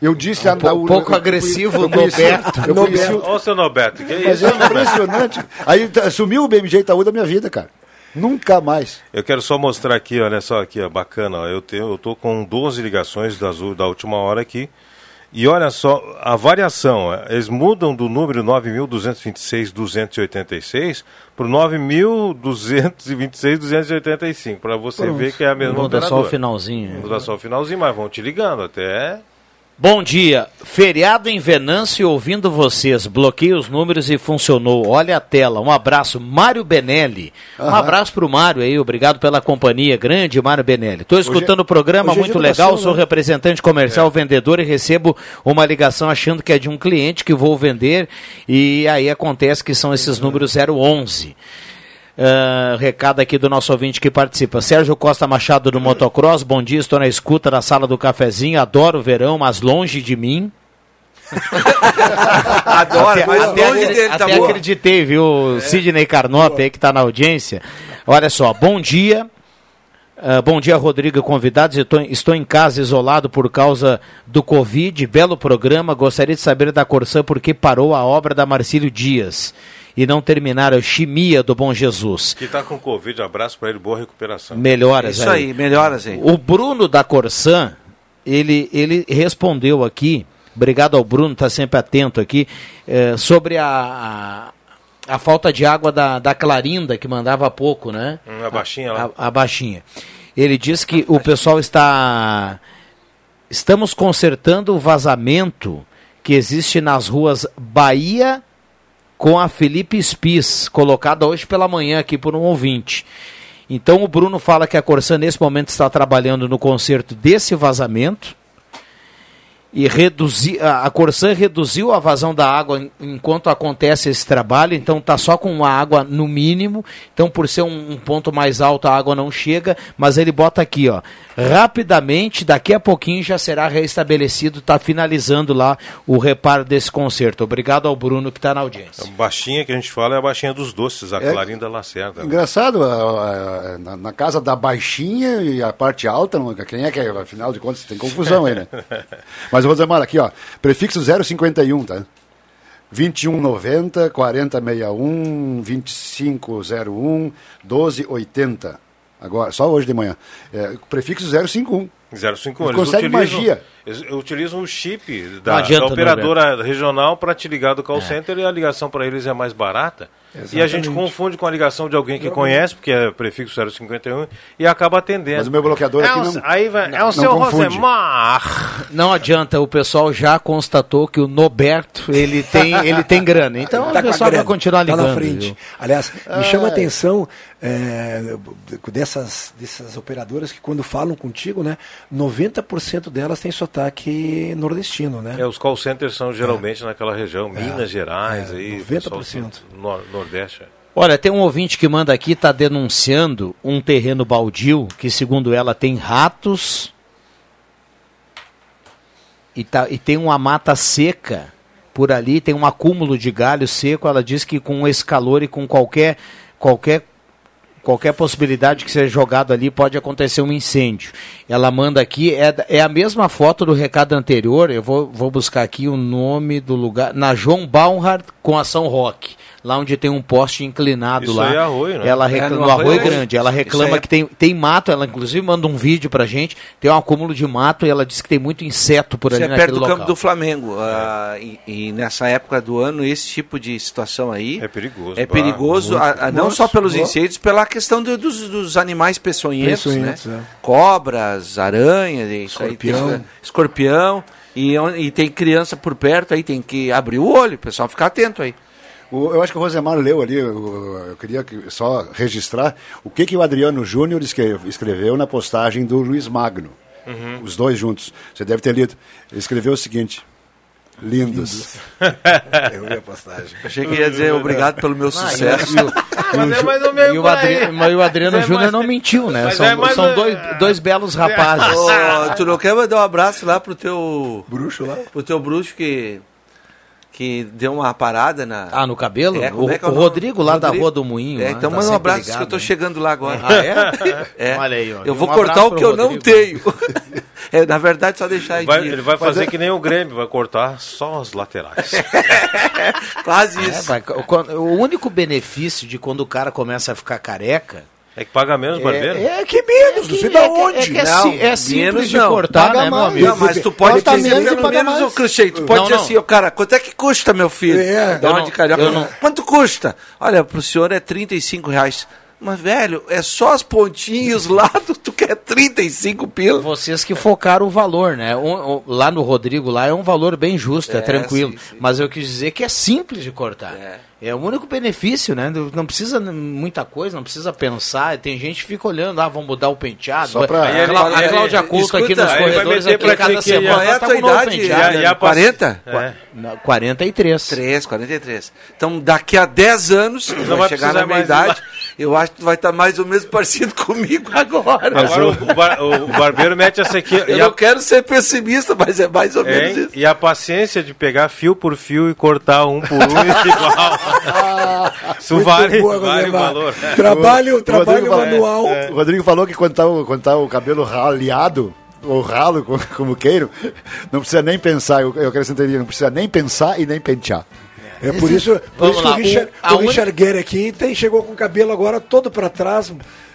Eu disse a Um pou- pouco agressivo, Norberto. Eu conheci, Ô, seu Norberto, que é mas isso, é impressionante. Aí tá- sumiu o BMG Itaú da minha vida, cara. Nunca mais. Eu quero só mostrar aqui, olha só aqui, ó, bacana. Ó, eu, tenho, eu tô com 12 ligações das, da última hora aqui. E olha só, a variação, ó, eles mudam do número 9.226.286 para o 9.226.285, para você Pronto. ver que é a mesma Muda só operadora. o finalzinho. Muda só o finalzinho, mas vão te ligando até... Bom dia. Feriado em Venâncio ouvindo vocês. Bloqueei os números e funcionou. Olha a tela. Um abraço. Mário Benelli. Um Aham. abraço pro Mário aí. Obrigado pela companhia. Grande Mário Benelli. Estou escutando Hoje- o programa, é muito do legal. Sou né? representante comercial, vendedor e recebo uma ligação achando que é de um cliente que vou vender. E aí acontece que são esses números 011. Ah, recado aqui do nosso ouvinte que participa. Sérgio Costa Machado do Motocross, bom dia, estou na escuta na sala do cafezinho, adoro o verão, mas longe de mim. Adoro, mas até, longe dele tá até acreditei, viu? Sidney Carnota aí que está na audiência. Olha só, bom dia. Ah, bom dia, Rodrigo convidados. Tô- estou em casa isolado por causa do Covid. Belo programa. Gostaria de saber da Corsã por que parou a obra da Marcílio Dias e não terminaram a chimia do Bom Jesus. Que tá com Covid, abraço para ele, boa recuperação. Melhoras Isso aí, melhoras aí. O Bruno da Corsã, ele, ele respondeu aqui, obrigado ao Bruno, está sempre atento aqui, eh, sobre a, a, a falta de água da, da Clarinda, que mandava pouco, né? Hum, a baixinha lá. A, a baixinha. Ele diz que o pessoal está. Estamos consertando o vazamento que existe nas ruas Bahia com a Felipe Spis, colocada hoje pela manhã aqui por um ouvinte. Então o Bruno fala que a Corsã nesse momento está trabalhando no conserto desse vazamento e reduzi, a, a Corsã reduziu a vazão da água en- enquanto acontece esse trabalho, então está só com a água no mínimo, então por ser um, um ponto mais alto a água não chega, mas ele bota aqui, ó, rapidamente, daqui a pouquinho já será restabelecido, está finalizando lá o reparo desse conserto. Obrigado ao Bruno que está na audiência. A baixinha que a gente fala é a baixinha dos doces, a É. Clarinda Lacerda. né? Engraçado, a- a- na, na casa da baixinha e a parte alta, não- quem é que é? Afinal de contas, tem confusão aí, né? Mas, Rosemar, aqui, ó, prefixo 051, tá? 2190, 4061, 2501, 1280. Agora, só hoje de manhã. É, prefixo 051. 051. Eles conseguem magia. Eles utilizam o chip Não da, adianta, da operadora regional para te ligar do call center e a ligação para eles é mais barata. E a gente Exatamente. confunde com a ligação de alguém que conhece, porque é prefixo 051, e acaba atendendo. Mas o meu bloqueador é aqui o- não- Aí vai, é o não seu confunde. Rosemar. Não adianta, o pessoal já constatou que o Noberto, ele tem, ele tem grana. Então Tá o pessoal vai continuar tá ligando. na frente. viu? Aliás, me Ah, chama a é. atenção é, dessas, dessas operadoras que quando falam contigo, né, 90% delas têm sotaque nordestino, né? É, os call centers são geralmente naquela região, Minas Gerais, é, aí, 90%. pessoal do nor- Nordeste. Olha, tem um ouvinte que manda aqui, está denunciando um terreno baldio que, segundo ela, tem ratos e, tá, e tem uma mata seca por ali, tem um acúmulo de galho seco. Ela diz que com esse calor e com qualquer, qualquer, qualquer possibilidade que seja jogado ali, pode acontecer um incêndio. Ela manda aqui, é, é a mesma foto do recado anterior, eu vou, vou buscar aqui o nome do lugar, na João Baumhard com a São Roque. Lá onde tem um poste inclinado Isso lá. aí é arroio, né? Ela É, reclama, no arroio arroio grande. Ela Isso reclama é- que tem, tem mato, ela inclusive manda um vídeo pra gente, tem um acúmulo de mato e ela diz que tem muito inseto por Isso ali é perto do local. campo do Flamengo. ah, e, e nessa época do ano, esse tipo de situação aí. É perigoso. É perigoso, muito. ah, ah, não Nossa, só pelos boa. incêndios, pela questão do- dos, dos animais peçonhentos, Peçonhentos, né? é. Cobras, aranhas, isso aí tem- Escorpião. escorpião. E, e tem criança por perto aí, tem que abrir o olho, o pessoal ficar atento aí. O- eu acho que o Rosemar leu ali, eu, eu queria que- só registrar o que, que o Adriano Júnior escreve- escreveu na postagem do Luiz Magno. Uhum. Os dois juntos. Você deve ter lido. Ele escreveu o seguinte: Lindos. Eu vi a postagem. Achei que ia dizer obrigado pelo meu sucesso. e o- é mas o Adriano é Júnior mais- não mentiu, né? mas São, é são dois, dois belos rapazes. Ô, tu não quer mandar um abraço lá pro teu. Bruxo lá? Pro teu bruxo que. Que deu uma parada na. Ah, no cabelo? É, o, é é o nome? Rodrigo lá da Rua do Moinho. É, lá, então tá manda um abraço ligado, que eu tô né? chegando lá agora. Ah, é? É. Olha aí, ó. Eu vou Um cortar o que eu não Rodrigo. tenho. É, na verdade, só deixar aí. Vai- de- ele vai fazer que nem o Grêmio, vai cortar só as laterais. Quase É, isso. vai- quando- o único benefício de quando o cara começa a ficar careca. É que paga menos, barbeiro? É, É que menos, não sei da onde. É que é, Não, é simples menos de não. cortar, Paga né, meu amigo? Não, mas tu pode dizer menos e pelo paga menos, mais. ô Cristiano, tu pode Não, dizer não. assim, ô cara, quanto é que custa, meu filho? É. Dá uma não- de carioca. Quanto custa? Olha, pro senhor é 35 reais. Mas, velho, é só as pontinhas lá, tu, tu quer 35 pila. Vocês que focaram o valor, né? Um- um- lá no Rodrigo, lá é um valor bem justo, é, É, tranquilo. sim, sim. Mas eu quis dizer que é simples de cortar. É. o único benefício, né? Não precisa muita coisa, não precisa pensar. Tem gente que fica olhando, ah, vamos mudar o penteado. Só pra- a, Aí a ele- Cláudia Couto aqui nos corredores, aqui pra cada semana. Qual é a tá tua com um novo idade? penteado. E a- e a 40? É. Não, 43. 3, 43. Então, daqui a 10 anos, tu vai, vai chegar na minha idade, eu acho que tu vai estar mais ou menos parecido comigo agora. Agora o, bar- o barbeiro mete essa aqui. Eu e não a- quero ser pessimista, mas é mais ou menos Hein? isso. E a paciência de pegar fio por fio e cortar um por um e igual. Isso Muito vale, boa, vale o valor. Trabalho, O trabalho Rodrigo falou- manual. O Rodrigo falou que quando tá, o- quando tá o cabelo raleado, ou ralo, como, como queiram, não precisa nem pensar. Eu, eu acrescentaria, não precisa nem pensar e nem pentear. É por isso, por Vamos isso que o Richard, o- o Richard Guerra aqui tem, chegou com o cabelo agora todo pra trás,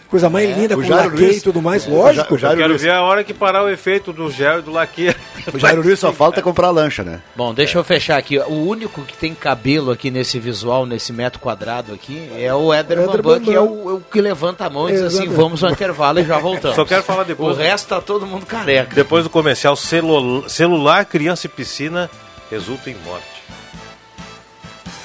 coisa mais linda, o com laque e Luiz- tudo mais, o lógico. O Jairo Quero Luiz- ver a hora que parar o efeito do gel e do laque. O Jairo Luiz só falta comprar lancha, né? Bom, deixa eu fechar aqui. O único que tem cabelo aqui nesse visual, nesse metro quadrado aqui, é o Éder Éder Bambam, que é o, é o que levanta a mão e diz assim, Exatamente. vamos ao intervalo e já voltamos. Só quero falar depois. O resto tá todo mundo careca. Depois do comercial, celu- celular, criança e piscina resulta em morte.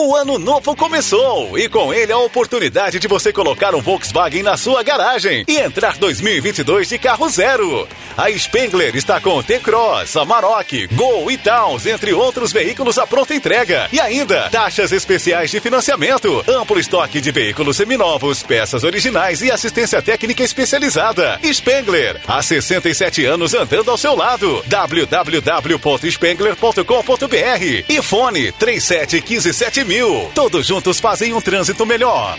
O ano novo começou e com ele a oportunidade de você colocar um Volkswagen na sua garagem e entrar 2022 de carro zero. A Spengler está com T-Cross, Amarok, Gol e Towns, entre outros veículos à pronta entrega. E ainda, taxas especiais de financiamento, amplo estoque de veículos seminovos, peças originais e assistência técnica especializada. Spengler, há 67 anos andando ao seu lado. www.spengler.com.br e fone 3715 mil. Todos juntos fazem um trânsito melhor.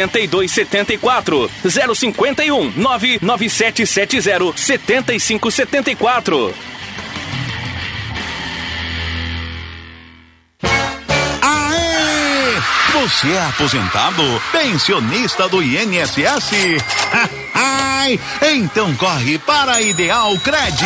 8274 051 99770 7574. Aê! Você é aposentado? Pensionista do INSS? Então corre para a Ideal Cred.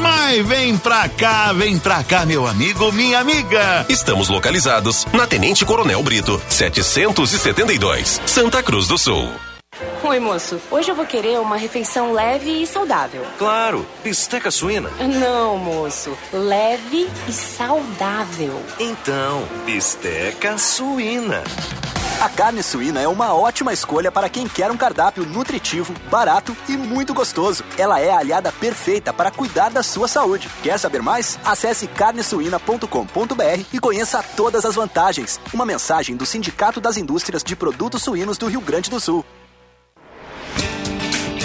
Mas vem pra cá, vem pra cá, meu amigo, minha amiga. Estamos localizados na Tenente Coronel Brito, 772, Santa Cruz do Sul. Oi, moço. Hoje eu vou querer uma refeição leve e saudável. Claro, bisteca suína. Não, moço. Leve e saudável. Então, bisteca suína. A carne suína é uma ótima escolha para quem quer um cardápio nutritivo, barato e muito gostoso. Ela é a aliada perfeita para cuidar da sua saúde. Quer saber mais? Acesse carnesuína.com.br e conheça todas as vantagens. Uma mensagem do Sindicato das Indústrias de Produtos Suínos do Rio Grande do Sul.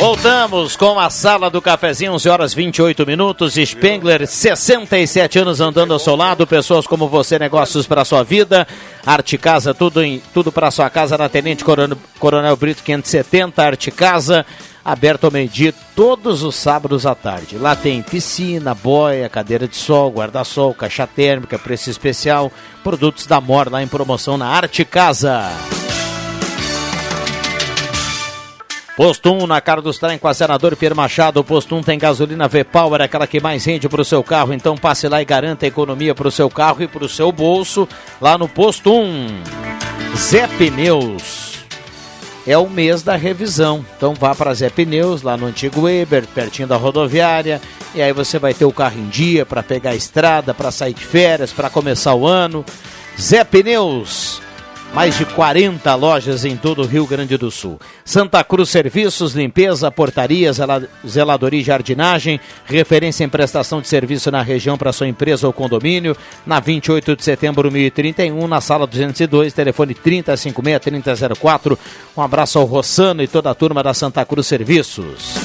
Voltamos com a sala do cafezinho, 11 horas 28 minutos. Spengler, 67 anos andando ao seu lado. Pessoas como você, negócios para sua vida. Arte Casa, tudo, em, tudo para sua casa na Tenente Coronel, Coronel Brito 570. Arte Casa, aberto ao meio-dia todos os sábados à tarde. Lá tem piscina, boia, cadeira de sol, guarda-sol, caixa térmica, preço especial, produtos da Mor lá em promoção na Arte Casa. Posto 1 na cara dos trem com a senador Pierre Machado. O Posto 1 tem gasolina V-Power, aquela que mais rende para o seu carro. Então passe lá e garanta economia para o seu carro e para o seu bolso lá no Posto 1. Zé Pneus. É o mês da revisão. Então vá para Zé Pneus, lá no antigo Weber, pertinho da rodoviária. E aí você vai ter o carro em dia para pegar a estrada, para sair de férias, para começar o ano. Zé Pneus. Mais de 40 lojas em todo o Rio Grande do Sul. Santa Cruz Serviços, limpeza, portaria, zela- zeladoria e jardinagem. Referência em prestação de serviço na região para sua empresa ou condomínio. Na 28 de setembro, 1031, na sala 202, telefone 3056-3004. Um abraço ao Rossano e toda a turma da Santa Cruz Serviços.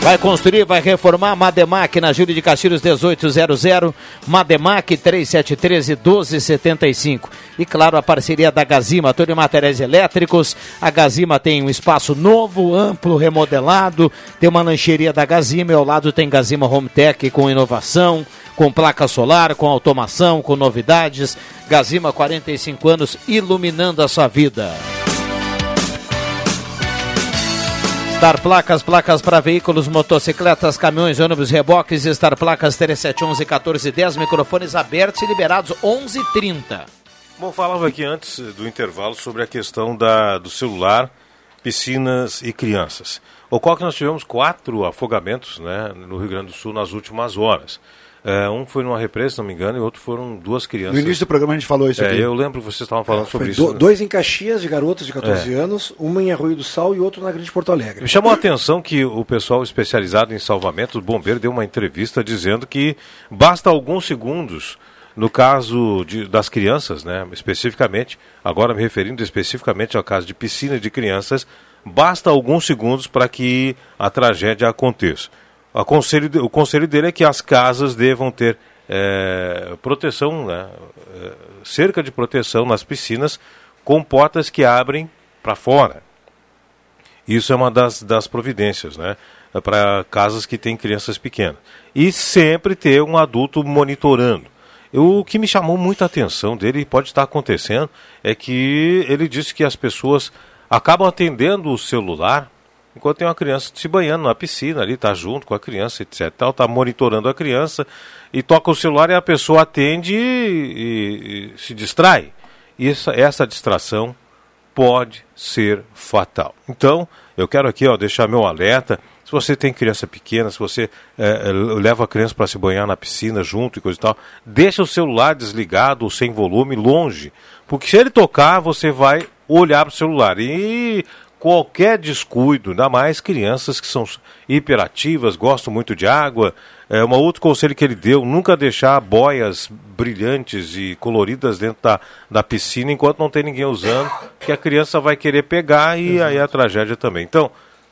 Vai construir, vai reformar, Mademac na Júlio de Castilhos 1800, Mademac 3713 1275. E claro, a parceria da Gazima, tudo em materiais elétricos. A Gazima tem um espaço novo, amplo, remodelado. Tem uma lancheria da Gazima e ao lado tem Gazima Home Tech com inovação, com placa solar, com automação, com novidades. Gazima 45 anos iluminando a sua vida. Star Placas, placas para veículos, motocicletas, caminhões, ônibus, reboques, Star Placas 3711 1410, microfones abertos e liberados 11:30. Bom, falava aqui antes do intervalo sobre a questão da, do celular, piscinas e crianças. Ocorre que nós tivemos quatro afogamentos né, no Rio Grande do Sul nas últimas horas. É, um foi numa represa, se não me engano, e outro foram duas crianças. No início do programa a gente falou isso É, aqui. eu lembro que vocês estavam falando sobre Foi isso. do- né? dois em Caxias de garotas de 14 É. anos, uma em Arroio do Sal e outro na Grande Porto Alegre. Me chamou a atenção que o pessoal especializado em salvamento, o bombeiro, deu uma entrevista dizendo que basta alguns segundos, no caso de- das crianças, né, especificamente, agora me referindo especificamente ao caso de piscina de crianças, basta alguns segundos para que a tragédia aconteça. A conselho o conselho dele é que as casas devam ter eh, proteção, né, eh, cerca de proteção nas piscinas, com portas que abrem para fora. Isso é uma das, das providências, né? Para casas que têm crianças pequenas. E sempre ter um adulto monitorando. O que me chamou muita atenção dele, pode estar acontecendo, é que ele disse que as pessoas acabam atendendo o celular enquanto tem uma criança se banhando na piscina ali, tá junto com a criança, etc. Tal, tá monitorando a criança e toca o celular e a pessoa atende e, e- e se distrai. E essa, essa distração pode ser fatal. Então, eu quero aqui ó, deixar meu alerta. Se você tem criança pequena, se você eh, leva a criança para se banhar na piscina junto e coisa e tal, deixa o celular desligado ou sem volume longe. Porque se ele tocar, você vai olhar para o celular. E qualquer descuido, ainda mais crianças que são hiperativas, gostam muito de água. É, um outro conselho que ele deu, nunca deixar boias brilhantes e coloridas dentro da, da piscina enquanto não tem ninguém usando, que a criança vai querer pegar e aí a tragédia também. Então,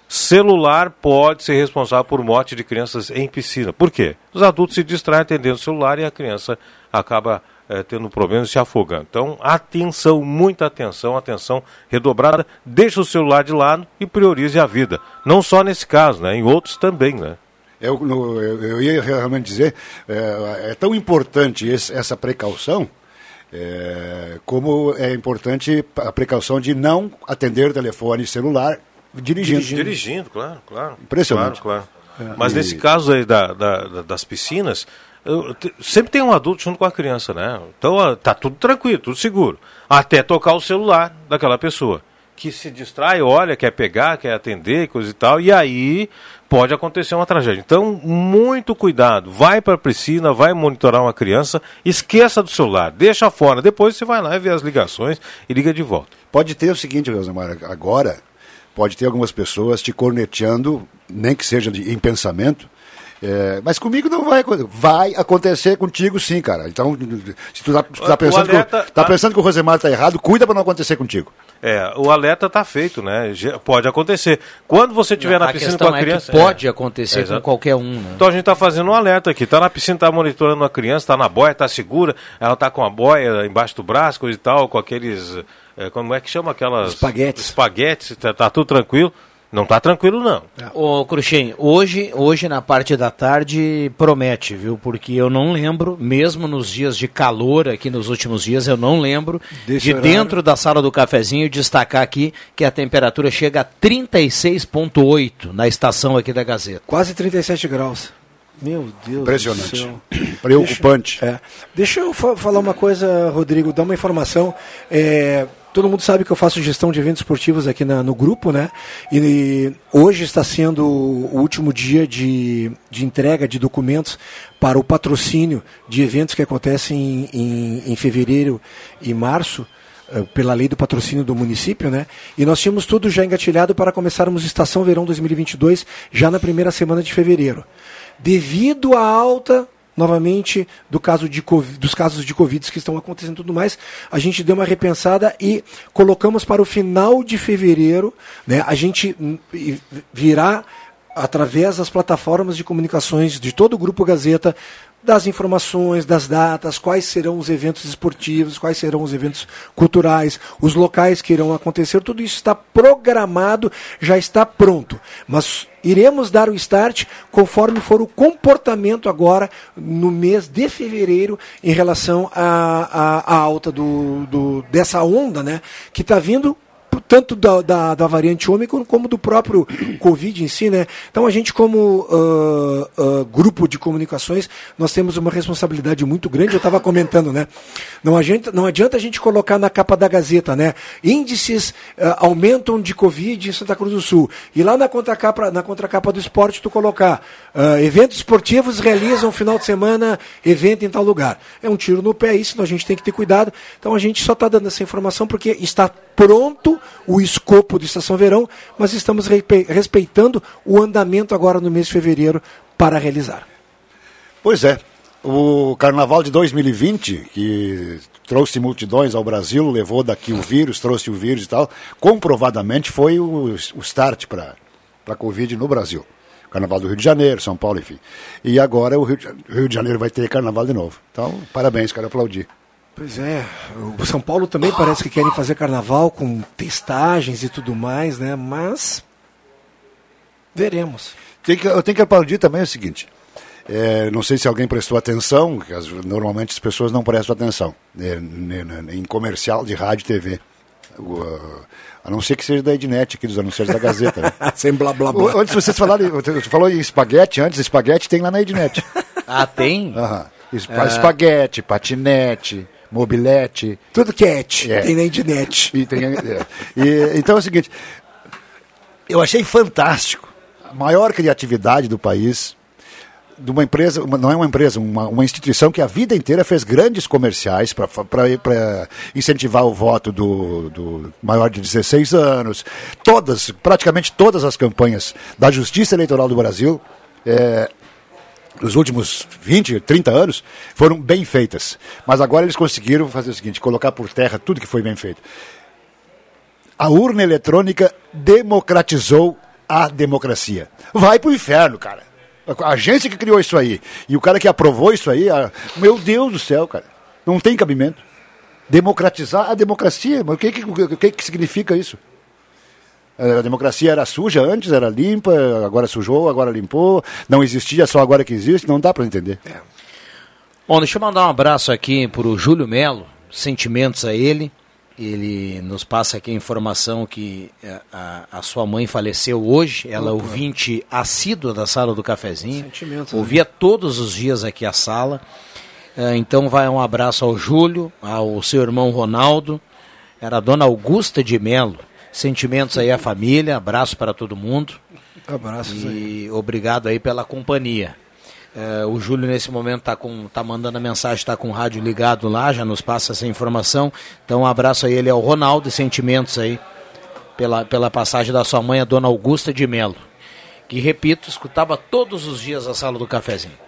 celular pode ser responsável por morte de crianças em piscina. Por quê? Os adultos se distraem atendendo o celular e a criança acaba eh, tendo problemas e se afogando. Então, atenção, muita atenção, atenção redobrada. Deixe o celular de lado e priorize a vida. Não só nesse caso, né? Em outros também, né? Eu, no- eu, eu ia realmente dizer, é, é tão importante esse- essa precaução, é, como é importante a precaução de não atender telefone celular dirigindo. Dirigindo, claro, claro. Impressionante. Claro, claro. É. Mas E- nesse caso aí da- da- das piscinas, sempre tem um adulto junto com a criança, né? Então tá tudo tranquilo, tudo seguro. Até tocar o celular daquela pessoa. Que se distrai, olha, quer pegar, quer atender, coisa e tal, e aí pode acontecer uma tragédia. Então, muito cuidado. Vai para a piscina, vai monitorar uma criança, esqueça do celular, deixa fora. Depois você vai lá e vê as ligações e liga de volta. Pode ter o seguinte, Rosemar, agora pode ter algumas pessoas te corneteando, nem que seja de- em pensamento, é, mas comigo não vai acontecer. Vai acontecer contigo sim, cara. Então, se tu tá, se tu tá pensando, alerta- que, o- tá pensando que o Rosemar tá errado, cuida para não acontecer contigo. É, o alerta está feito, né? Pode acontecer. Quando você estiver na piscina com a é que criança. pode acontecer com exato. qualquer um, né? Então a gente está fazendo um alerta aqui. Está na piscina, está monitorando a criança, está na boia, está segura. Ela está com a boia embaixo do braço, coisa e tal, com aqueles. é, como é que chama aquelas. Espaguetes. Espaguetes, está tudo tranquilo. Não está tranquilo, não. Ô, Cruxem, hoje, hoje na parte da tarde promete, viu? Porque eu não lembro, mesmo nos dias de calor aqui nos últimos dias, eu não lembro Desse de horário. dentro da sala do cafezinho destacar aqui que a temperatura chega a 36,8 na estação aqui da Gazeta. Quase 37 graus. Meu Deus Impressionante. do céu. Preocupante. Deixa, é. Deixa eu fa- falar uma coisa, Rodrigo, dar uma informação. É, todo mundo sabe que eu faço gestão de eventos esportivos aqui na- no grupo, né? E hoje está sendo o último dia de, de entrega de documentos para o patrocínio de eventos que acontecem em, em, em fevereiro e março eh, pela lei do patrocínio do município, né? E nós tínhamos tudo já engatilhado para começarmos Estação Verão 2022 já na primeira semana de fevereiro. Devido à alta novamente do caso de Covid- dos casos de Covid que estão acontecendo e tudo mais, a gente deu uma repensada e colocamos para o final de fevereiro, né? A gente hum, virá através das plataformas de comunicações de todo o grupo Gazeta das informações, das datas, quais serão os eventos esportivos, quais serão os eventos culturais, os locais que irão acontecer, tudo isso está programado, já está pronto. Mas iremos dar o start conforme for o comportamento agora no mês de fevereiro em relação à, à, alta do, do- dessa onda, né? Que está vindo tanto da, da, da variante Ômicron como do próprio Covid em si, né? Então a gente como ah, ah, grupo de comunicações, nós temos uma responsabilidade muito grande, eu estava comentando, né? Não adianta, não adianta a gente colocar na capa da Gazeta, né? Índices ah, aumentam de Covid em Santa Cruz do Sul. E lá na contracapa, na contracapa do esporte tu colocar eventos esportivos realizam final de semana evento em tal lugar. É um tiro no pé isso, a gente tem que ter cuidado. Então a gente só está dando essa informação porque está pronto o escopo de Estação Verão, mas estamos respe- respeitando o andamento agora no mês de fevereiro para realizar. Pois é. O carnaval de 2020, que trouxe multidões ao Brasil, levou daqui o vírus, trouxe o vírus e tal, comprovadamente foi o, o start para a Covid no Brasil. Carnaval do Rio de Janeiro, São Paulo, enfim. E agora o Rio de Janeiro vai ter carnaval de novo. Então, parabéns, quero aplaudir. Pois é, o São Paulo também parece que querem fazer carnaval com testagens e tudo mais, né? Mas veremos. Tem que, eu tenho que aplaudir também o seguinte. é, não sei se alguém prestou atenção, que as- normalmente as pessoas não prestam atenção né, né, né, em comercial de rádio e TV. O, a não ser que seja da Ednet, aqui dos anunciantes da Gazeta. Né? Sem blá blá blá. O- Antes vocês falaram, você falou em espaguete, antes espaguete tem lá na Ednet. Ah, tem? Aham. Espa- É. Espaguete, patinete, mobilete. Tudo cat, É. tem na Ednet. E tem- é. E, então é o seguinte, eu achei fantástico a maior criatividade do país, de uma empresa, uma- não é uma empresa, uma, uma instituição que a vida inteira fez grandes comerciais para incentivar o voto do, do maior de 16 anos. Todas, praticamente todas as campanhas da Justiça Eleitoral do Brasil. é, nos últimos 20, 30 anos, foram bem feitas. Mas agora eles conseguiram fazer o seguinte, colocar por terra tudo que foi bem feito. A urna eletrônica democratizou a democracia. Vai pro inferno, cara. A agência que criou isso aí e o cara que aprovou isso aí, a- meu Deus do céu, cara. Não tem cabimento. Democratizar a democracia, mas o que, que, que, que significa isso? A democracia era suja antes, era limpa, agora sujou, agora limpou, não existia, só agora que existe, não dá para entender. Bom, deixa eu mandar um abraço aqui para o Júlio Melo, sentimentos a ele. Ele nos passa aqui a informação que eh, a, a sua mãe faleceu hoje, ela é Opa. ouvinte assídua da sala do cafezinho, Sentimentos, né? ouvia todos os dias aqui a sala. Eh, então vai um abraço ao Júlio, ao seu irmão Ronaldo, era a dona Augusta de Melo. Sentimentos aí à família, abraço para todo mundo. Abraços aí. E obrigado aí pela companhia. É, o Júlio nesse momento está com, tá mandando a mensagem, está com o rádio ligado lá, já nos passa essa informação. Então um abraço a ele, ao Ronaldo, e sentimentos aí pela, pela passagem da sua mãe, a dona Augusta de Melo. Que, repito, escutava todos os dias a sala do cafezinho.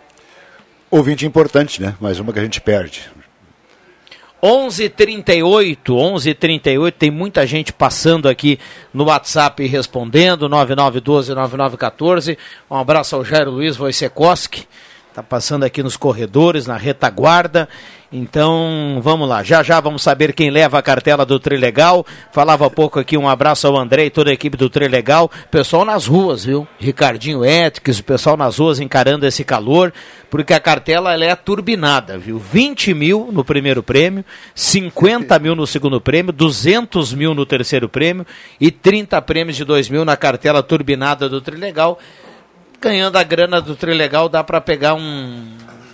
Ouvinte importante, né? Mais uma que a gente perde. 11:38, 11:38 tem muita gente passando aqui no WhatsApp respondendo 99129914. Um abraço ao Jairo Luiz Wojciechowski, tá passando aqui nos corredores, na retaguarda Então, vamos lá. Já já vamos saber quem leva a cartela do Trilegal. Falava há pouco aqui, um abraço ao André e toda a equipe do Trilegal. Pessoal nas ruas, viu? Ricardinho Etix, o pessoal nas ruas encarando esse calor, porque a cartela ela é turbinada, viu? 20 mil no primeiro prêmio, 50 mil no segundo prêmio, 200 mil no terceiro prêmio e 30 prêmios de 2 mil na cartela turbinada do Trilegal. Ganhando a grana do Trilegal, dá para pegar um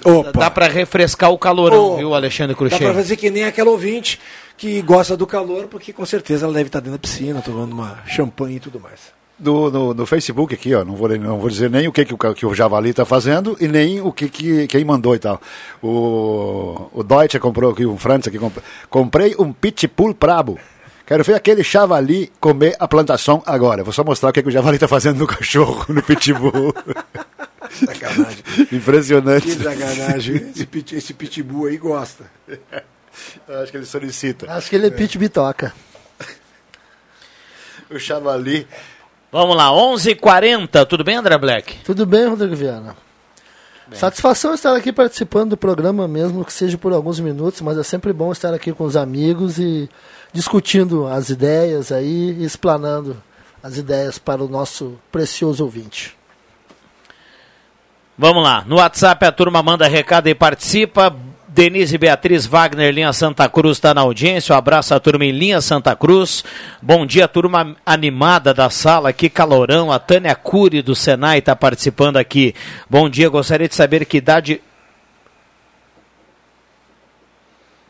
Opa. Dá para refrescar o calorão, Ô, viu, Alexandre Dá Cruxem? pra fazer que nem aquela ouvinte que gosta do calor, porque com certeza ela deve estar dentro da piscina, tomando uma champanhe e tudo mais. No, no, no Facebook aqui, ó, não vou, não vou dizer nem o que, que, o, que o Javali está fazendo e nem o que, que quem mandou e tal. O, o Deutsche comprou aqui, um Franz aqui, comprou, comprei um pitbull brabo. Quero ver aquele javali comer a plantação agora. Vou só mostrar o que, que o javali está fazendo no cachorro, no pitbull. Sacanagem. Impressionante. Que sacanagem. Esse, pit, esse pitbull aí gosta. Eu acho que ele solicita. Acho que ele é pit bitoca. O javali. Vamos lá, 11:40 h 40 tudo bem, André Black? Tudo bem, Rodrigo Viana? Satisfação estar aqui participando do programa, mesmo que seja por alguns minutos, mas é sempre bom estar aqui com os amigos e discutindo as ideias aí, e explanando as ideias para o nosso precioso ouvinte. Vamos lá, no WhatsApp a turma manda recado e participa. Denise Beatriz Wagner, linha Santa Cruz, está na audiência. Um abraço à turma em linha Santa Cruz. Bom dia, turma animada da sala aqui, calorão. A Tânia Cury do Senai está participando aqui. Bom dia, gostaria de saber que idade.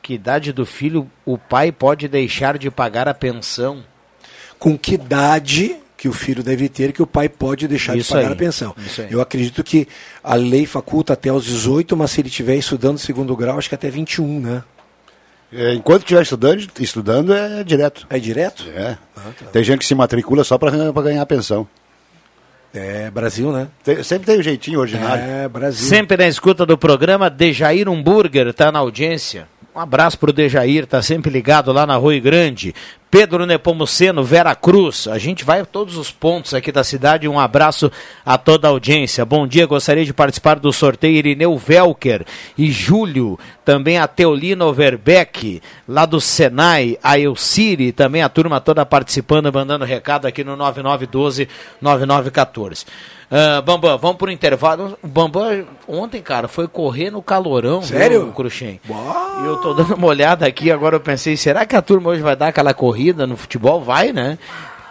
Que idade do filho o pai pode deixar de pagar a pensão? Com que idade que o filho deve ter que o pai pode deixar Isso de pagar aí, a pensão? Eu acredito que a lei faculta até os 18, mas se ele estiver estudando segundo grau, acho que até 21, né? É, enquanto estiver estudando, estudando, é direto. É direto? É. Tem gente que se matricula só para ganhar a pensão. É, Brasil, né? Tem- sempre tem o jeitinho ordinário. É, Brasil. Sempre na escuta do programa, Dejair Humburger está na audiência. Um abraço pro Dejair, tá sempre ligado lá na Rui Grande. Pedro Nepomuceno, Vera Cruz. A gente vai a todos os pontos aqui da cidade. Um abraço a toda a audiência. Bom dia, gostaria de participar do sorteio Irineu Velker e Júlio. Também a Teolina Overbeck, lá do Senai. A Elciri, também a turma toda participando, mandando recado aqui no 9912-9914. Ah, Bambam, vamos pro intervalo. O Bambam, ontem, cara, foi correr no calorão. Sério? viu, Cruxem? E eu tô dando uma olhada aqui, agora eu pensei, será que a turma hoje vai dar aquela corrida no futebol? Vai, né?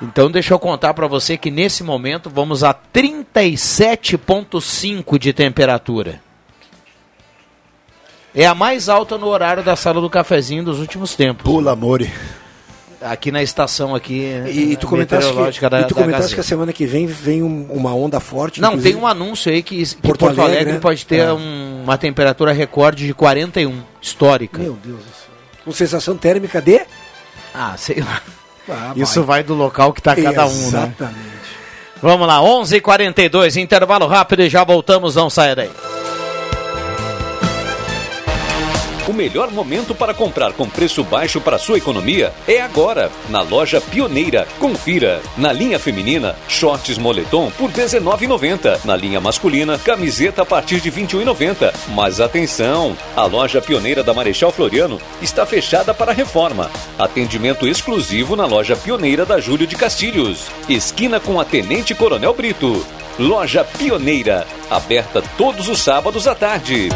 Então deixa eu contar pra você que nesse momento vamos a 37.5 de temperatura. É a mais alta no horário da sala do cafezinho dos últimos tempos. Pula, amore. Aqui na estação aqui E tu comentaste, que, da, e tu comentaste que a semana que vem vem um- uma onda forte. Não, tem um anúncio aí que, que Porto Porto, Alegre, Alegre, né? pode ter É. um- uma temperatura recorde de 41, histórica. Meu Deus do céu. Com sensação térmica de? Ah, sei lá. Ah, Isso vai do local que tá cada um, né? Exatamente. Vamos lá, 11:42, intervalo rápido e já voltamos, não saia daí. O melhor momento para comprar com preço baixo para sua economia é agora, na loja Pioneira. Confira. Na linha feminina, shorts moletom por R$ 19,90. Na linha masculina, camiseta a partir de R$ 21,90. Mas atenção! A loja Pioneira da Marechal Floriano está fechada para reforma. Atendimento exclusivo na loja Pioneira da Júlio de Castilhos. Esquina com a Tenente Coronel Brito. Loja Pioneira, aberta todos os sábados à tarde.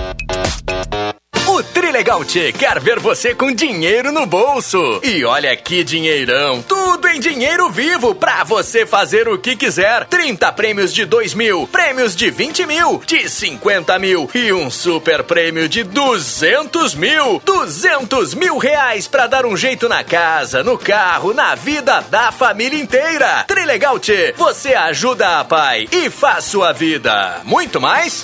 O Trilegal Tchê quer ver você com dinheiro no bolso. E olha que dinheirão. Tudo em dinheiro vivo pra você fazer o que quiser. 30 prêmios de 2 mil, prêmios de 20 mil, de 50 mil e um super prêmio de 200 mil. 200 mil reais pra dar um jeito na casa, no carro, na vida da família inteira. Trilegal Tchê, você ajuda a pai e faz sua vida. Muito mais?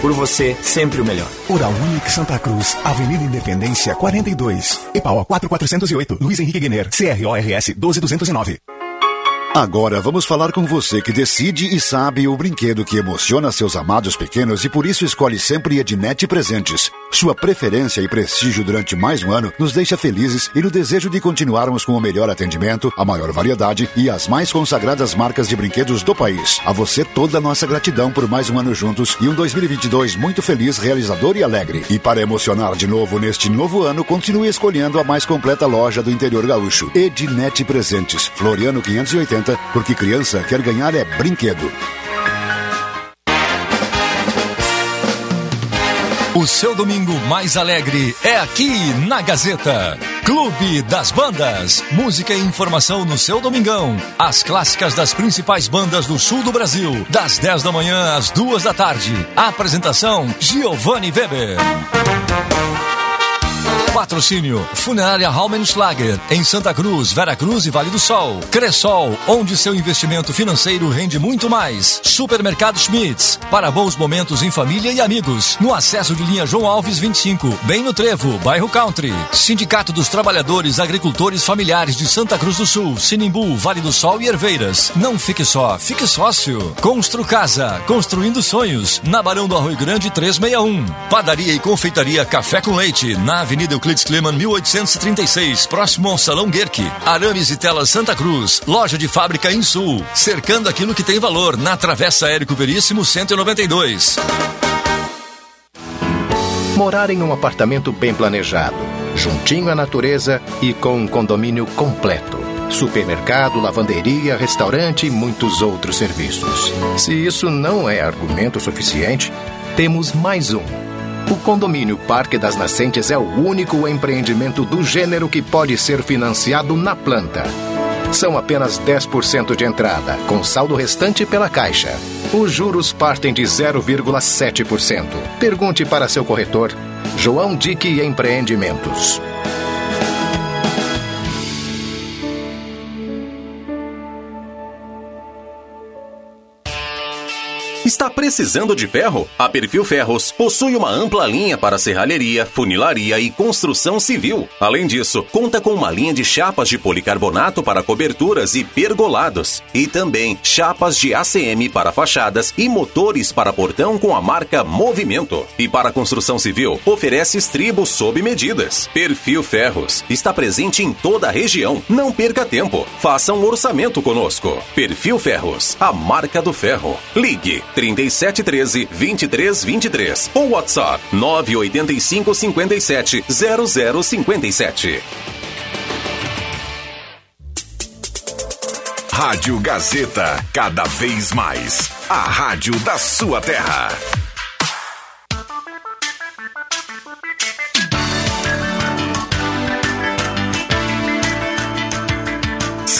por você, sempre o melhor. Oral Unique Santa Cruz, Avenida Independência 42, EPAO 4408, Luiz Henrique Guener, CRORS 12209. Agora vamos falar com você que decide e sabe o brinquedo que emociona seus amados pequenos e por isso escolhe sempre Ednet Presentes. Sua preferência e prestígio durante mais um ano nos deixa felizes e no desejo de continuarmos com o melhor atendimento, a maior variedade e as mais consagradas marcas de brinquedos do país. A você toda a nossa gratidão por mais um ano juntos e um 2022 muito feliz, realizador e alegre. E para emocionar de novo neste novo ano, continue escolhendo a mais completa loja do interior gaúcho. Ednet Presentes, Floriano 580 porque criança quer ganhar é brinquedo. O seu domingo mais alegre é aqui na Gazeta. Clube das Bandas. Música e informação no seu domingão. As clássicas das principais bandas do sul do Brasil. Das 10 da manhã às 2 da tarde. Apresentação: Giovanni Weber. Patrocínio Funerária Raumenschlager em Santa Cruz, Vera Cruz e Vale do Sol. Cressol, onde seu investimento financeiro rende muito mais. Supermercado Schmitz, para bons momentos em família e amigos. No acesso de linha João Alves 25, bem no Trevo, bairro Country. Sindicato dos Trabalhadores Agricultores Familiares de Santa Cruz do Sul, Sinimbu, Vale do Sol e Herveiras. Não fique só, fique sócio. Constru Casa, construindo sonhos. Na Barão do Arroio Grande 361. Padaria e confeitaria Café com Leite, na Avenida Euclides Kleman 1836, próximo ao Salão Guerque. Arames e Telas Santa Cruz, loja de fábrica em Sul, cercando aquilo que tem valor na Travessa Érico Veríssimo 192. Morar em um apartamento bem planejado, juntinho à natureza e com um condomínio completo. Supermercado, lavanderia, restaurante e muitos outros serviços. Se isso não é argumento suficiente, temos mais um. O condomínio Parque das Nascentes é o único empreendimento do gênero que pode ser financiado na planta. São apenas 10% de entrada, com saldo restante pela Caixa. Os juros partem de 0,7%. Pergunte para seu corretor, João Dick Empreendimentos. Está precisando de ferro? A Perfil Ferros possui uma ampla linha para serralheria, funilaria e construção civil. Além disso, conta com uma linha de chapas de policarbonato para coberturas e pergolados. E também chapas de ACM para fachadas e motores para portão com a marca Movimento. E para construção civil, oferece estribos sob medidas. Perfil Ferros está presente em toda a região. Não perca tempo. Faça um orçamento conosco. Perfil Ferros, a marca do ferro. Ligue 3713 2323 ou WhatsApp 985 57 0057. Rádio Gazeta, cada vez mais. A rádio da sua terra.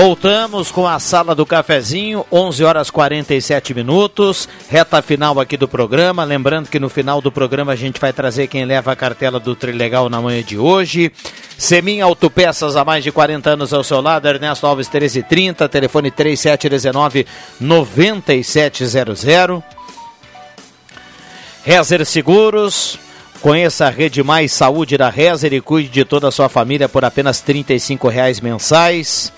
Voltamos com a sala do cafezinho, 11 horas 47 minutos, reta final aqui do programa. Lembrando que no final do programa a gente vai trazer quem leva a cartela do Trilegal na manhã de hoje. Semin Autopeças há mais de 40 anos ao seu lado, Ernesto Alves 1330, telefone 3719 9700. Rezer Seguros, Conheça a Rede Mais Saúde da Rezer e cuide de toda a sua família por apenas R$ 35,00 mensais.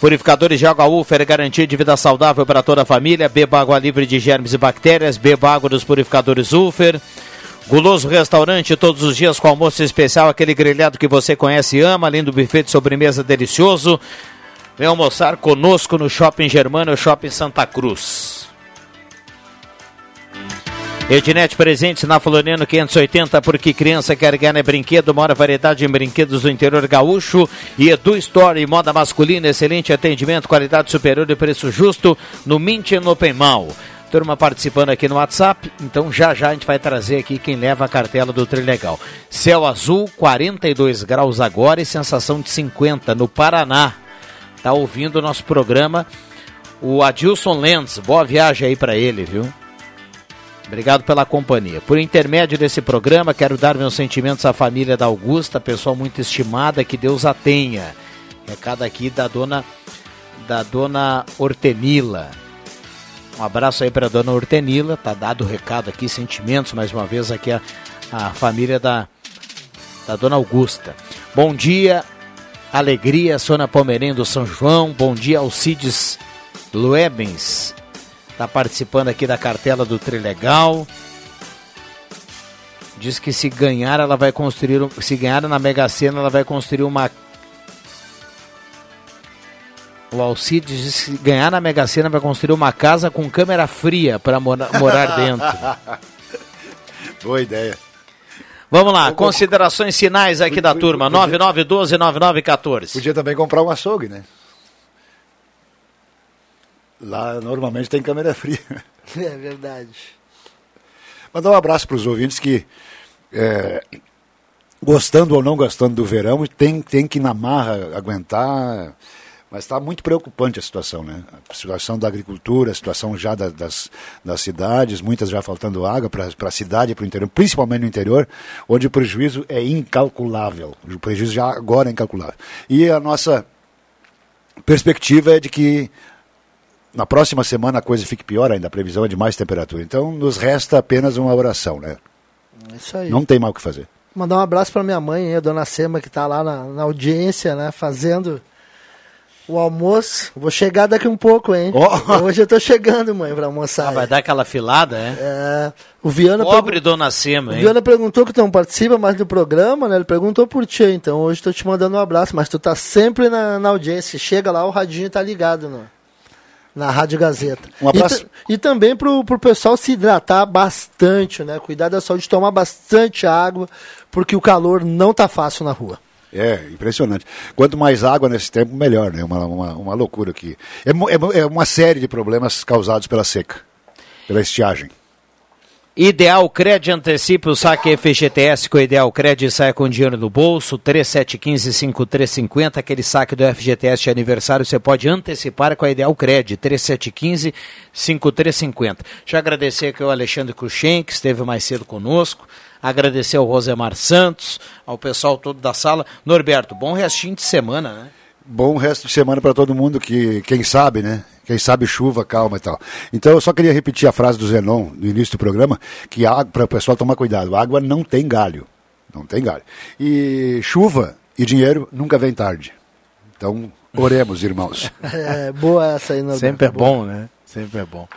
Purificadores de água Ufer, garantia de vida saudável para toda a família. Beba água livre de germes e bactérias. Beba água dos purificadores Ufer. Guloso Restaurante, todos os dias com almoço especial, aquele grelhado que você conhece e ama, além do buffet de sobremesa delicioso. Vem almoçar conosco no Shopping Germano, Shopping Santa Cruz. Ednet presentes na Floriano 580, porque criança quer ganhar brinquedo, maior variedade em brinquedos do interior gaúcho. E Edu Story, moda masculina, excelente atendimento, qualidade superior e preço justo no Mint e no Mall. Turma participando aqui no WhatsApp, então já já a gente vai trazer aqui quem leva a cartela do Trilegal. Céu azul, 42 graus agora e sensação de 50 no Paraná. Tá ouvindo o nosso programa o Adilson Lenz. Boa viagem aí para ele, viu? Obrigado pela companhia. Por intermédio desse programa, quero dar meus sentimentos à família da Augusta, pessoa muito estimada, que Deus a tenha. Recado aqui da dona da dona Hortenila. Um abraço aí para dona Hortenila, tá dado o recado aqui, sentimentos mais uma vez aqui a, a família da, da dona Augusta. Bom dia, alegria, Sônia Palmeirinho do São João. Bom dia, Alcides Luebens. Tá participando aqui da cartela do Trilegal. Diz que se ganhar, ela vai construir. Se ganhar na Mega Sena, ela vai construir uma. O Alcides diz que se ganhar na Mega Sena, vai construir uma casa com câmera fria para mora, morar dentro. Boa ideia. Vamos lá, considerações finais aqui da turma. 9912-9914. Podia também comprar um açougue, né? Lá normalmente tem câmera fria. É verdade. Mandar um abraço para os ouvintes que, é, gostando ou não gostando do verão, tem, tem que na marra aguentar. Mas está muito preocupante a situação, né? A situação da agricultura, a situação já da, das, das cidades, muitas já faltando água para a cidade e para o interior, principalmente no interior, onde o prejuízo é incalculável. O prejuízo já agora é incalculável. E a nossa perspectiva é de que na próxima semana a coisa fique pior ainda, a previsão é de mais temperatura. Então nos resta apenas uma oração, né? Isso aí. Não tem mal o que fazer. Mandar um abraço para minha mãe, a dona Sema, que está lá na, na, audiência, né, fazendo o almoço. Vou chegar daqui um pouco, hein? Oh. Hoje eu tô chegando, mãe, para almoçar. Ah, vai dar aquela filada, é? É. O Viana Pobre dona Sema, hein? O Viana perguntou que tu não participa mais do programa, né? Ele perguntou por ti, então hoje tô te mandando um abraço, mas tu tá sempre na, na audiência. Chega lá, o radinho tá ligado, né? Na Rádio Gazeta. Um abraço. E, e também para o pessoal se hidratar bastante, né? Cuidar da saúde, tomar bastante água, porque o calor não tá fácil na rua. É, impressionante. Quanto mais água nesse tempo, melhor, né? Uma, uma, uma loucura aqui. É, é, é uma série de problemas causados pela seca, pela estiagem. Ideal Cred antecipe o saque FGTS com o Ideal Cred e sai com dinheiro no bolso, 3715-5350, aquele saque do FGTS de aniversário você pode antecipar com a Ideal Cred, 3715-5350. Já agradecer aqui ao Alexandre Cruxem, que esteve mais cedo conosco, agradecer ao Rosemar Santos, ao pessoal todo da sala. Norberto, bom restinho de semana, né? Bom resto de semana para todo mundo que, quem sabe, né? Quem sabe chuva, calma e tal. Então eu só queria repetir a frase do Zenon no início do programa, que para o pessoal tomar cuidado, água não tem galho. Não tem galho. E chuva e dinheiro nunca vem tarde. Então, oremos, irmãos. É, boa essa aí, Norberto. Sempre é bom, né? Sempre é bom.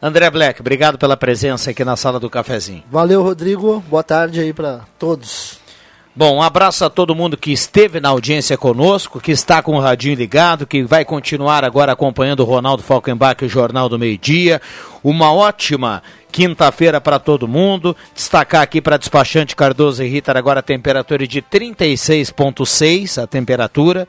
André Black, obrigado pela presença aqui na sala do cafezinho. Valeu, Rodrigo. Boa tarde aí para todos. Bom, um abraço a todo mundo que esteve na audiência conosco, que está com o radinho ligado, que vai continuar agora acompanhando o Ronaldo Falkenbach e o Jornal do Meio Dia. Uma ótima quinta-feira para todo mundo. Destacar aqui para despachante Cardoso e Ritter agora a temperatura de 36,6 a temperatura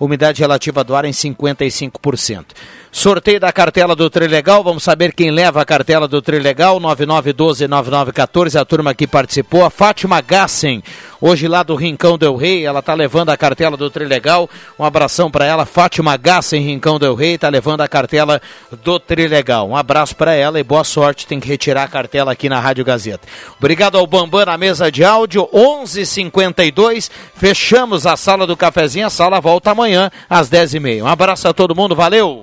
umidade relativa do ar em 55%. Sorteio da cartela do Trilegal, vamos saber quem leva a cartela do Trilegal, 9912-9914, a turma que participou, a Fátima Gassen, hoje lá do Rincão Del Rei, ela está levando a cartela do Trilegal, um abração para ela, Fátima Gassen, Rincão Del Rei, está levando a cartela do Trilegal, um abraço para ela e boa sorte, tem que retirar a cartela aqui na Rádio Gazeta. Obrigado ao Bambam na mesa de áudio, 11:52 fechamos a sala do cafezinho, a sala volta amanhã às 10h30. Um abraço a todo mundo, valeu!